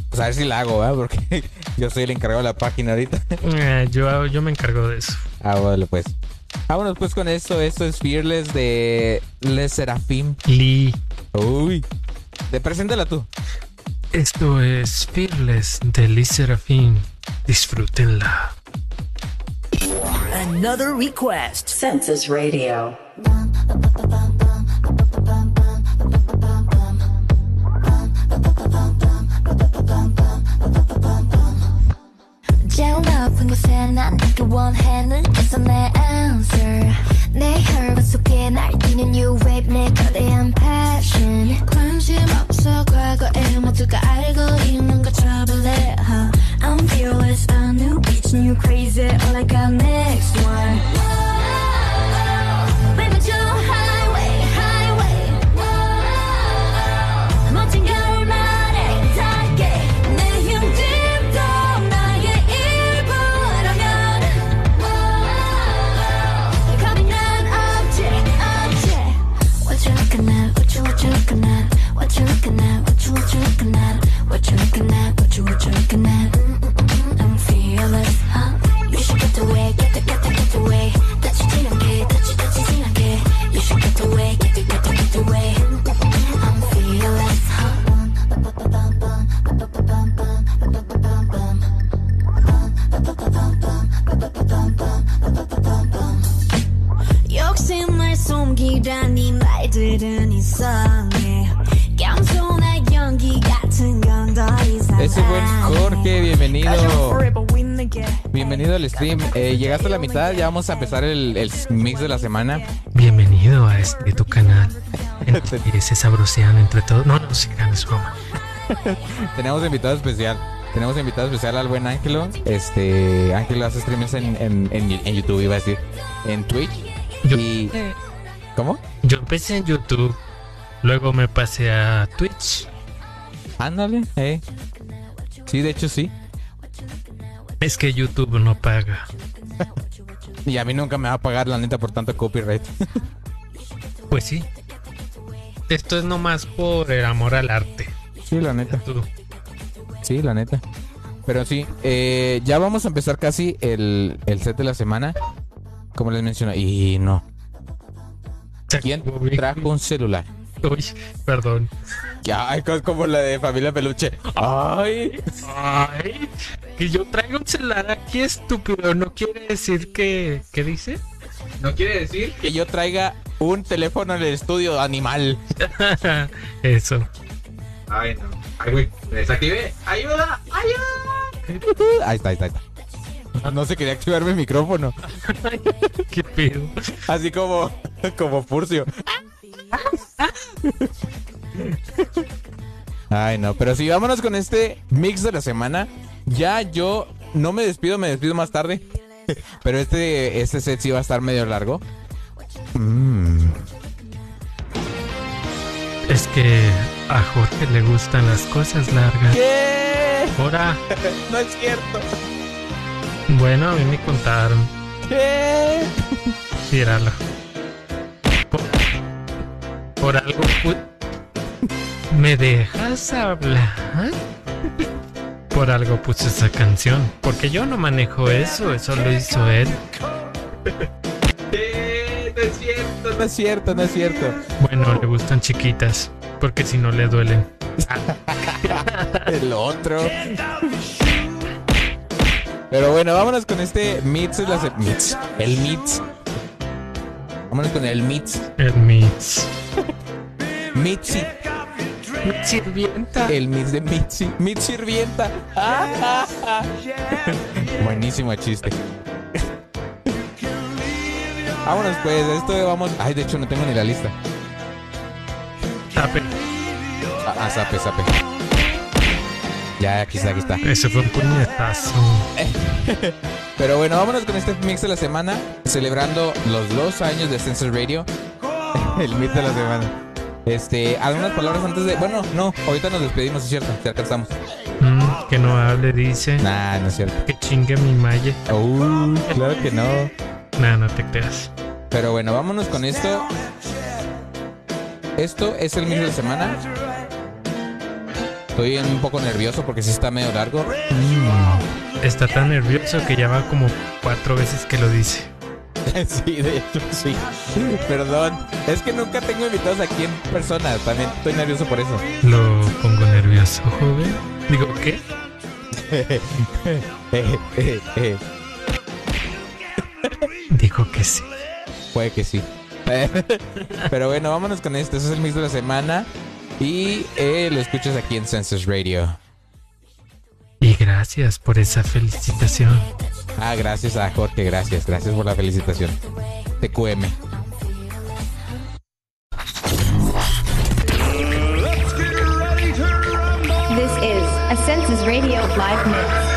Pues a ver si la hago, ¿verdad? Porque [laughs] yo soy el encargado de la página ahorita. Eh, yo, yo me encargo de eso. Ah, vale, pues. Vámonos pues con esto. Esto es Fearless de Les Serafim. Lee. Uy. De preséntala tú. Esto es Fearless de Lee Serafín. Disfrútenla. Another request. Census Radio. 제일 높은 곳에 난 네가 원하는 있어 내 answer 내 혈관 속에 날뛰는 new wave 내 거대한 passion 관심 없어 과거에 모두가 알고 있는 거 trouble it huh? I'm fearless a new bitch new crazy all I got next one what you looking at what you what you looking at what you looking at what you what you looking at Mm, mm, mm, I'm fearless huh? You should get away get the get the get away 다치지 않게 다치 다치지 않게 You should get away get the get the get away Mm, mm, mm, I'm fearless huh? 욕심을 숨기라니 말들은 이상해 Ese fue Jorge, bienvenido. Bienvenido al stream. Eh, llegaste a la mitad, ya vamos a empezar el, mix de la semana. Bienvenido a este tu canal. [laughs] Se sabrosean entre todos. No, no, sí, es broma. [laughs] Tenemos invitado especial. Tenemos invitado especial al buen Ángelo. Este, Ángelo hace streams en, en, YouTube, iba a decir. En Twitch. Y, ¿Cómo? Yo empecé en YouTube luego me pasé a Twitch. Ándale, eh. Sí, de hecho sí. Es que YouTube no paga. [laughs] Y a mí nunca me va a pagar la neta por tanto copyright. [laughs] Pues sí. Esto es nomás por el amor al arte. Sí, la neta. Sí, la neta. Pero sí, eh, ya vamos a empezar casi el, el set de la semana. Como les mencioné. Y no. ¿Quién trajo un celular? Uy, perdón. Ya, hay cosas como la de familia peluche. Ay. Ay, que yo traigo un celular aquí estúpido, no quiere decir que... ¿Qué dice? No quiere decir que yo traiga un teléfono en el estudio animal. [laughs] Eso. Ay, no. Ay, güey. Desactivé. ¡Ayuda! ¡Ayuda! Ahí está, ahí está, ahí está. No se quería activar mi micrófono. [laughs] ¿Qué pedo? Así como, como Furcio. Ay, no, pero sí, vámonos con este mix de la semana. Ya yo no me despido, me despido más tarde. [laughs] Pero este, este set sí va a estar medio largo. Mm. Es que a Jorge le gustan las cosas largas. ¿Qué? Ahora, [laughs] No es cierto. bueno, a mí me contaron. ¿Qué? Tíralo. [laughs] Por, algo... ¿Me dejas hablar? Por algo puse esa canción. Porque yo no manejo eso, eso lo hizo él. No es cierto, no es cierto, no es cierto. Bueno, le gustan chiquitas. Porque si no le duelen. [laughs] El otro. Pero bueno, vámonos con este Mix. El Mix. Vámonos con el Mix. El Mix. Mitzi. Sirvienta. El Mix de Mitzi. Mitzi sirvienta. Ah, ah, ah. Buenísimo chiste. Vámonos pues, esto de vamos. Ay, de hecho no tengo ni la lista. Tape. Ah, sape, sape. Ya, aquí está, aquí está. Ese fue un puñetazo. Pero bueno, vámonos con este mix de la semana, celebrando los dos años de Census Radio. [laughs] El mix de la semana. Este, algunas palabras antes de. Bueno, no, ahorita nos despedimos, es cierto, ya alcanzamos. Mm, que no hable, dice. Nah, no es cierto. Que chingue mi malle. Uh, claro que no. Nah, no te creas. Pero bueno, vámonos con esto. Esto es el mix de la semana. Estoy un poco nervioso porque sí está medio largo. Está tan nervioso que ya va como cuatro veces que lo dice. [laughs] Sí, de hecho, sí. Perdón. Es que nunca tengo invitados aquí en persona. También estoy nervioso por eso. Lo pongo nervioso, joven. Digo, ¿qué? [laughs] Digo que sí. Puede que sí. [laughs] Pero bueno, vámonos con esto. Ese es el mix de la semana. Y eh, lo escuchas aquí en Census Radio. Y gracias por esa felicitación. Ah, gracias a Jorge. Gracias. Gracias por la felicitación. TQM. This is Radio live mix.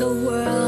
The world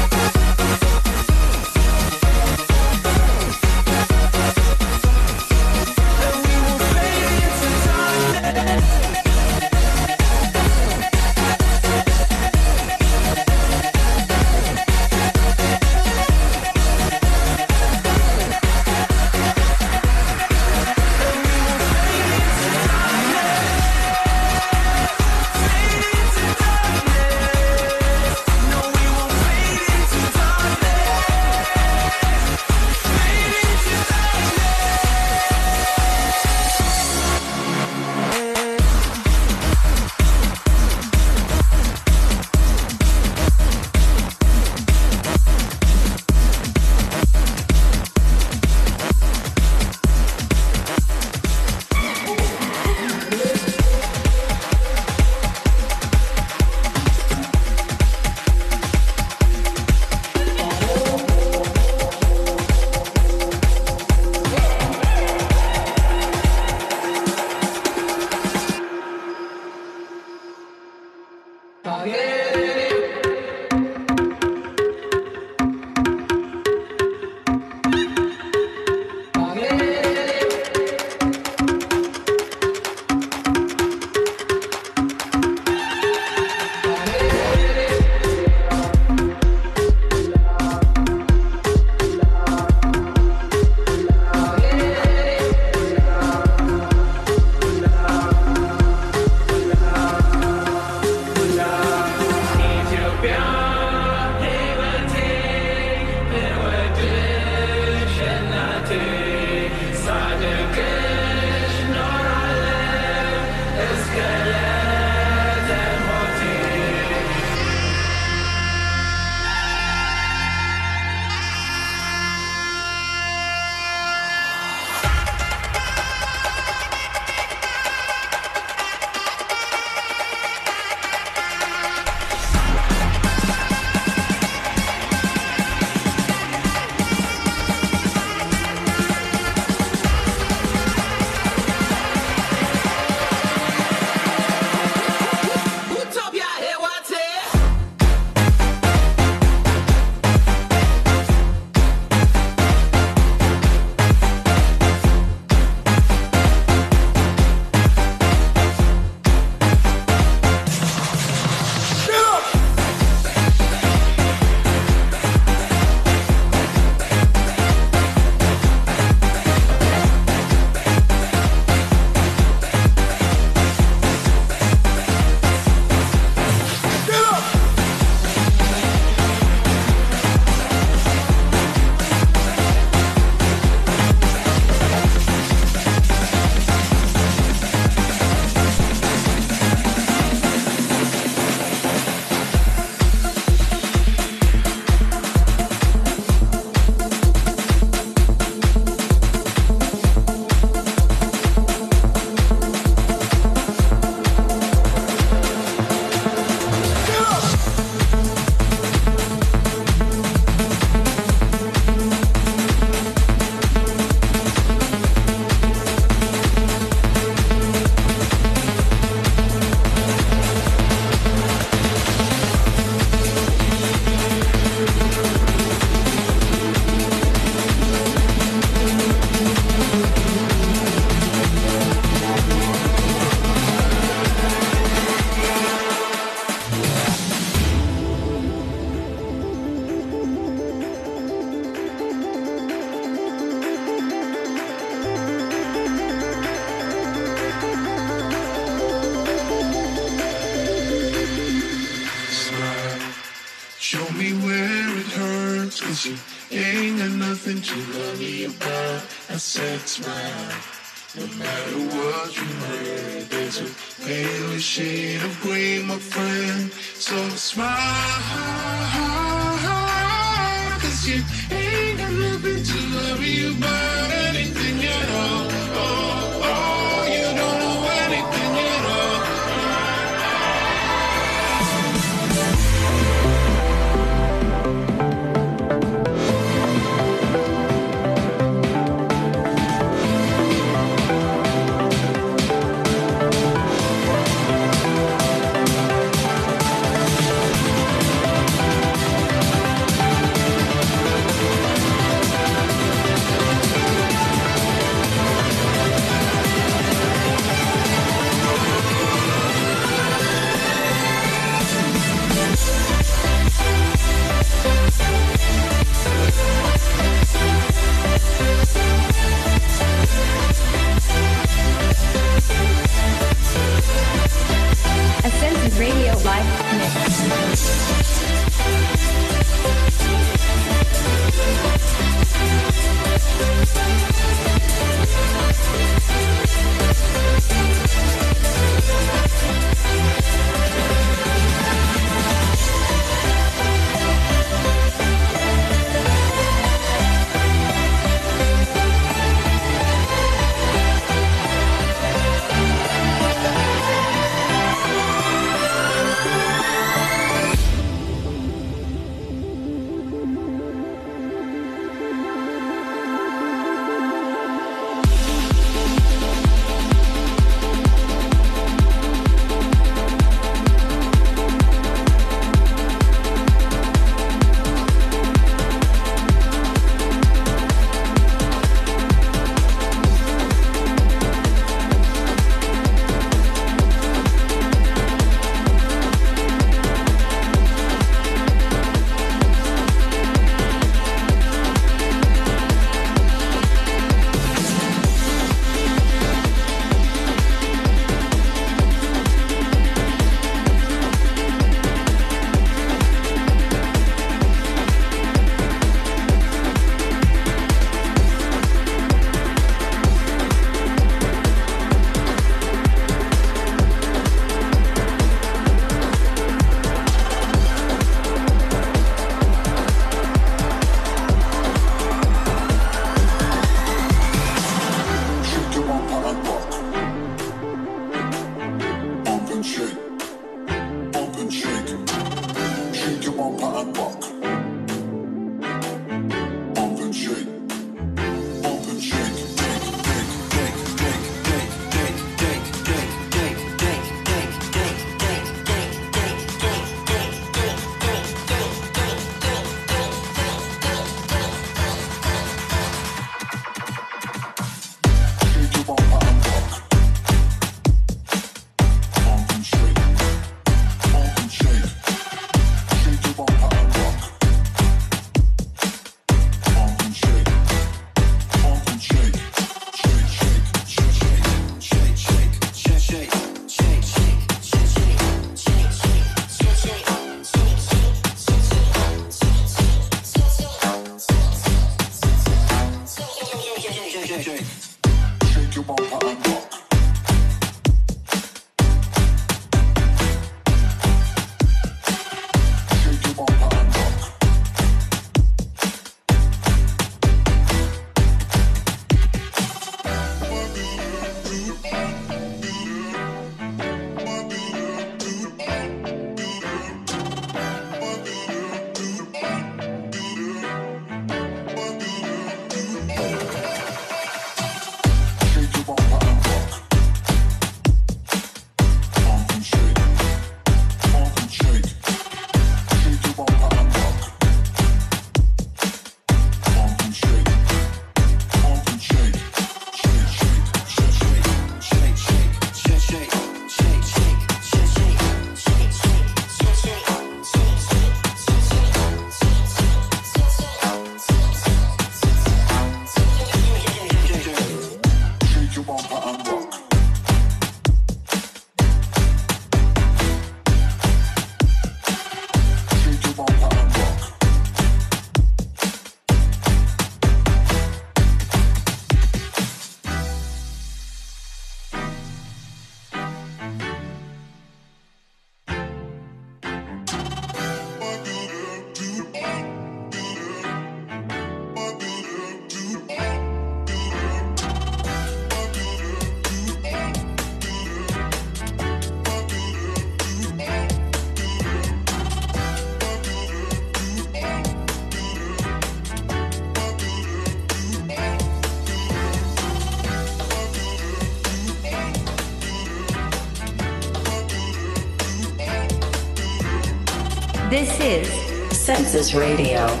Radio.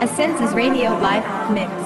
A Census Radio live mix.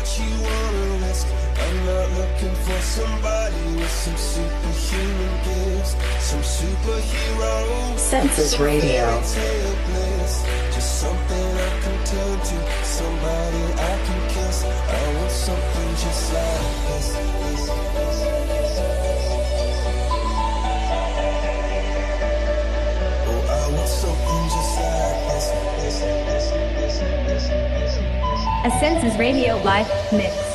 much you wanna risk? I'm not looking for somebody with some superhuman gifts, some superhero. Census Radio. Just something I can turn to, somebody I can kiss. I want something just like this. A Census Radio live mix.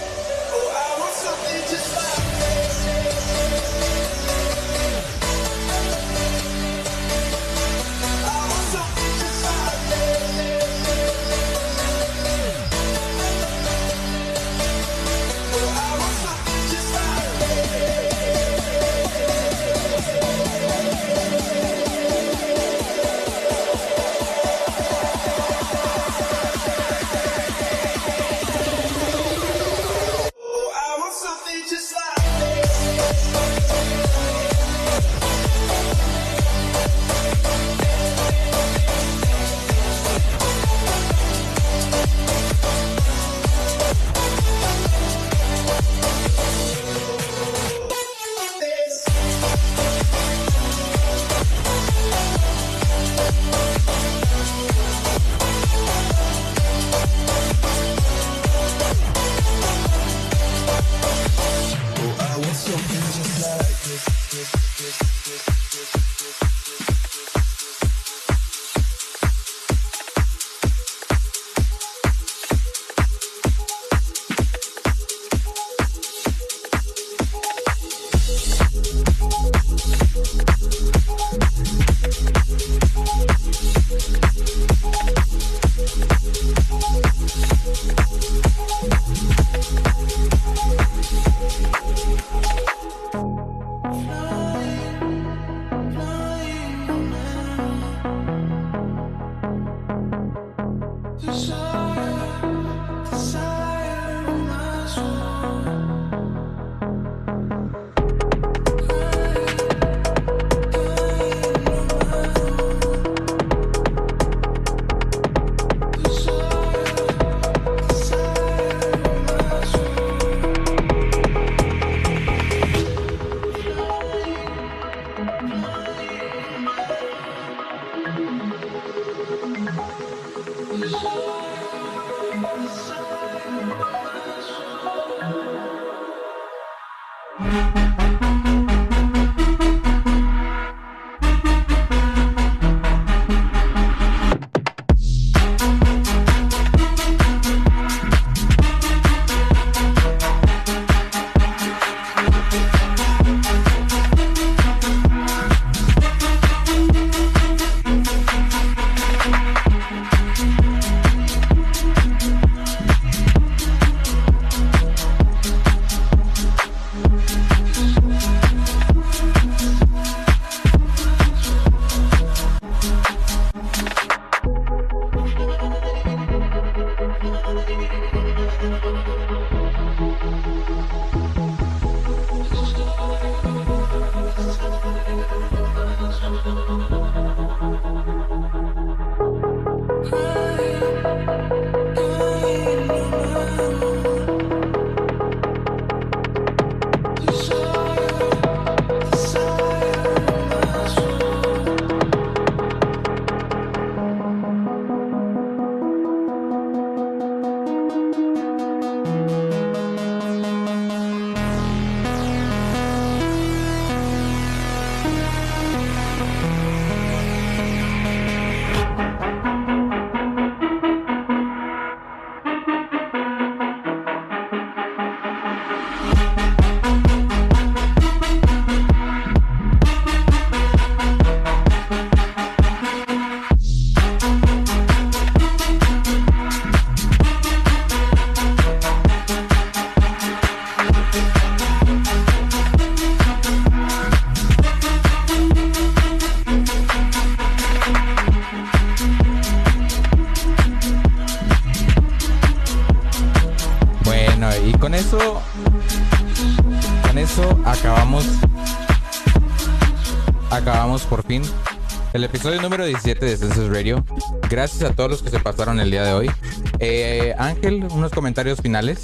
Episodio número 17 de Census Radio. Gracias a todos los que se pasaron el día de hoy. Eh, Ángel, unos comentarios finales.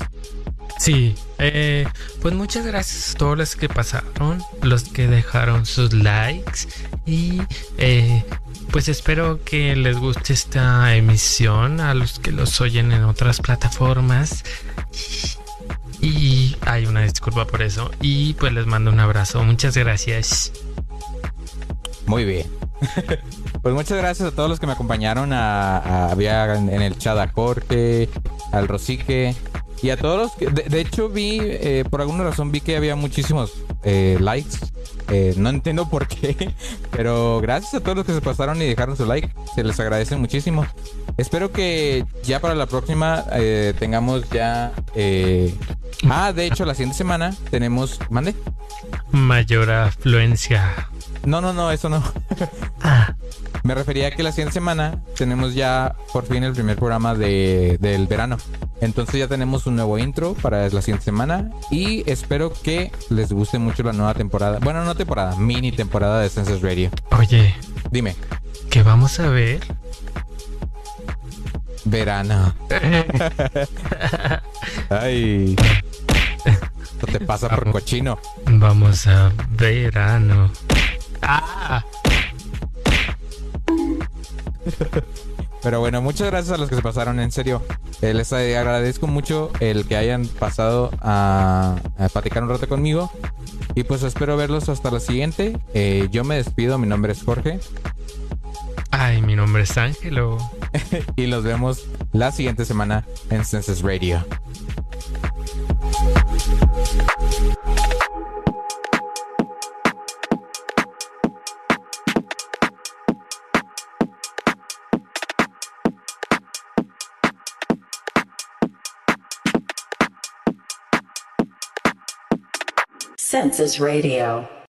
Sí, eh, pues muchas gracias a todos los que pasaron, los que dejaron sus likes y eh, pues espero que les guste esta emisión a los que los oyen en otras plataformas. Y hay una disculpa por eso. Y pues les mando un abrazo. Muchas gracias. Muy bien. [laughs] pues muchas gracias a todos los que me acompañaron. A, a- había en el chat a Jorge, al Rosique y a todos los que. De, hecho, vi, eh, por alguna razón, vi que había muchísimos eh, likes. Eh, no entiendo por qué, [laughs] pero gracias a todos los que se pasaron y dejaron su like. Se les agradece muchísimo. Espero que ya para la próxima eh, tengamos ya. Ah, de hecho, la siguiente semana tenemos. ¿Mande? Mayor afluencia. No, no, no, eso no. [laughs] Me refería a que la siguiente semana tenemos ya por fin el primer programa de, del verano. Entonces ya tenemos un nuevo intro para la siguiente semana y espero que les guste mucho la nueva temporada. Bueno, no temporada, mini temporada de Census Radio. Oye, Dime, ¿qué vamos a ver? verano. [laughs] Ay. Esto te pasa por cochino. Vamos a verano. Ah, [laughs] Pero bueno, muchas gracias a los que se pasaron, en serio. Eh, les agradezco mucho el que hayan pasado a, a platicar un rato conmigo. Y pues espero verlos hasta la siguiente. Eh, yo me despido, mi nombre es Jorge. ay, mi nombre es Ángelo. [laughs] y los vemos la siguiente semana en Census Radio. Census Radio.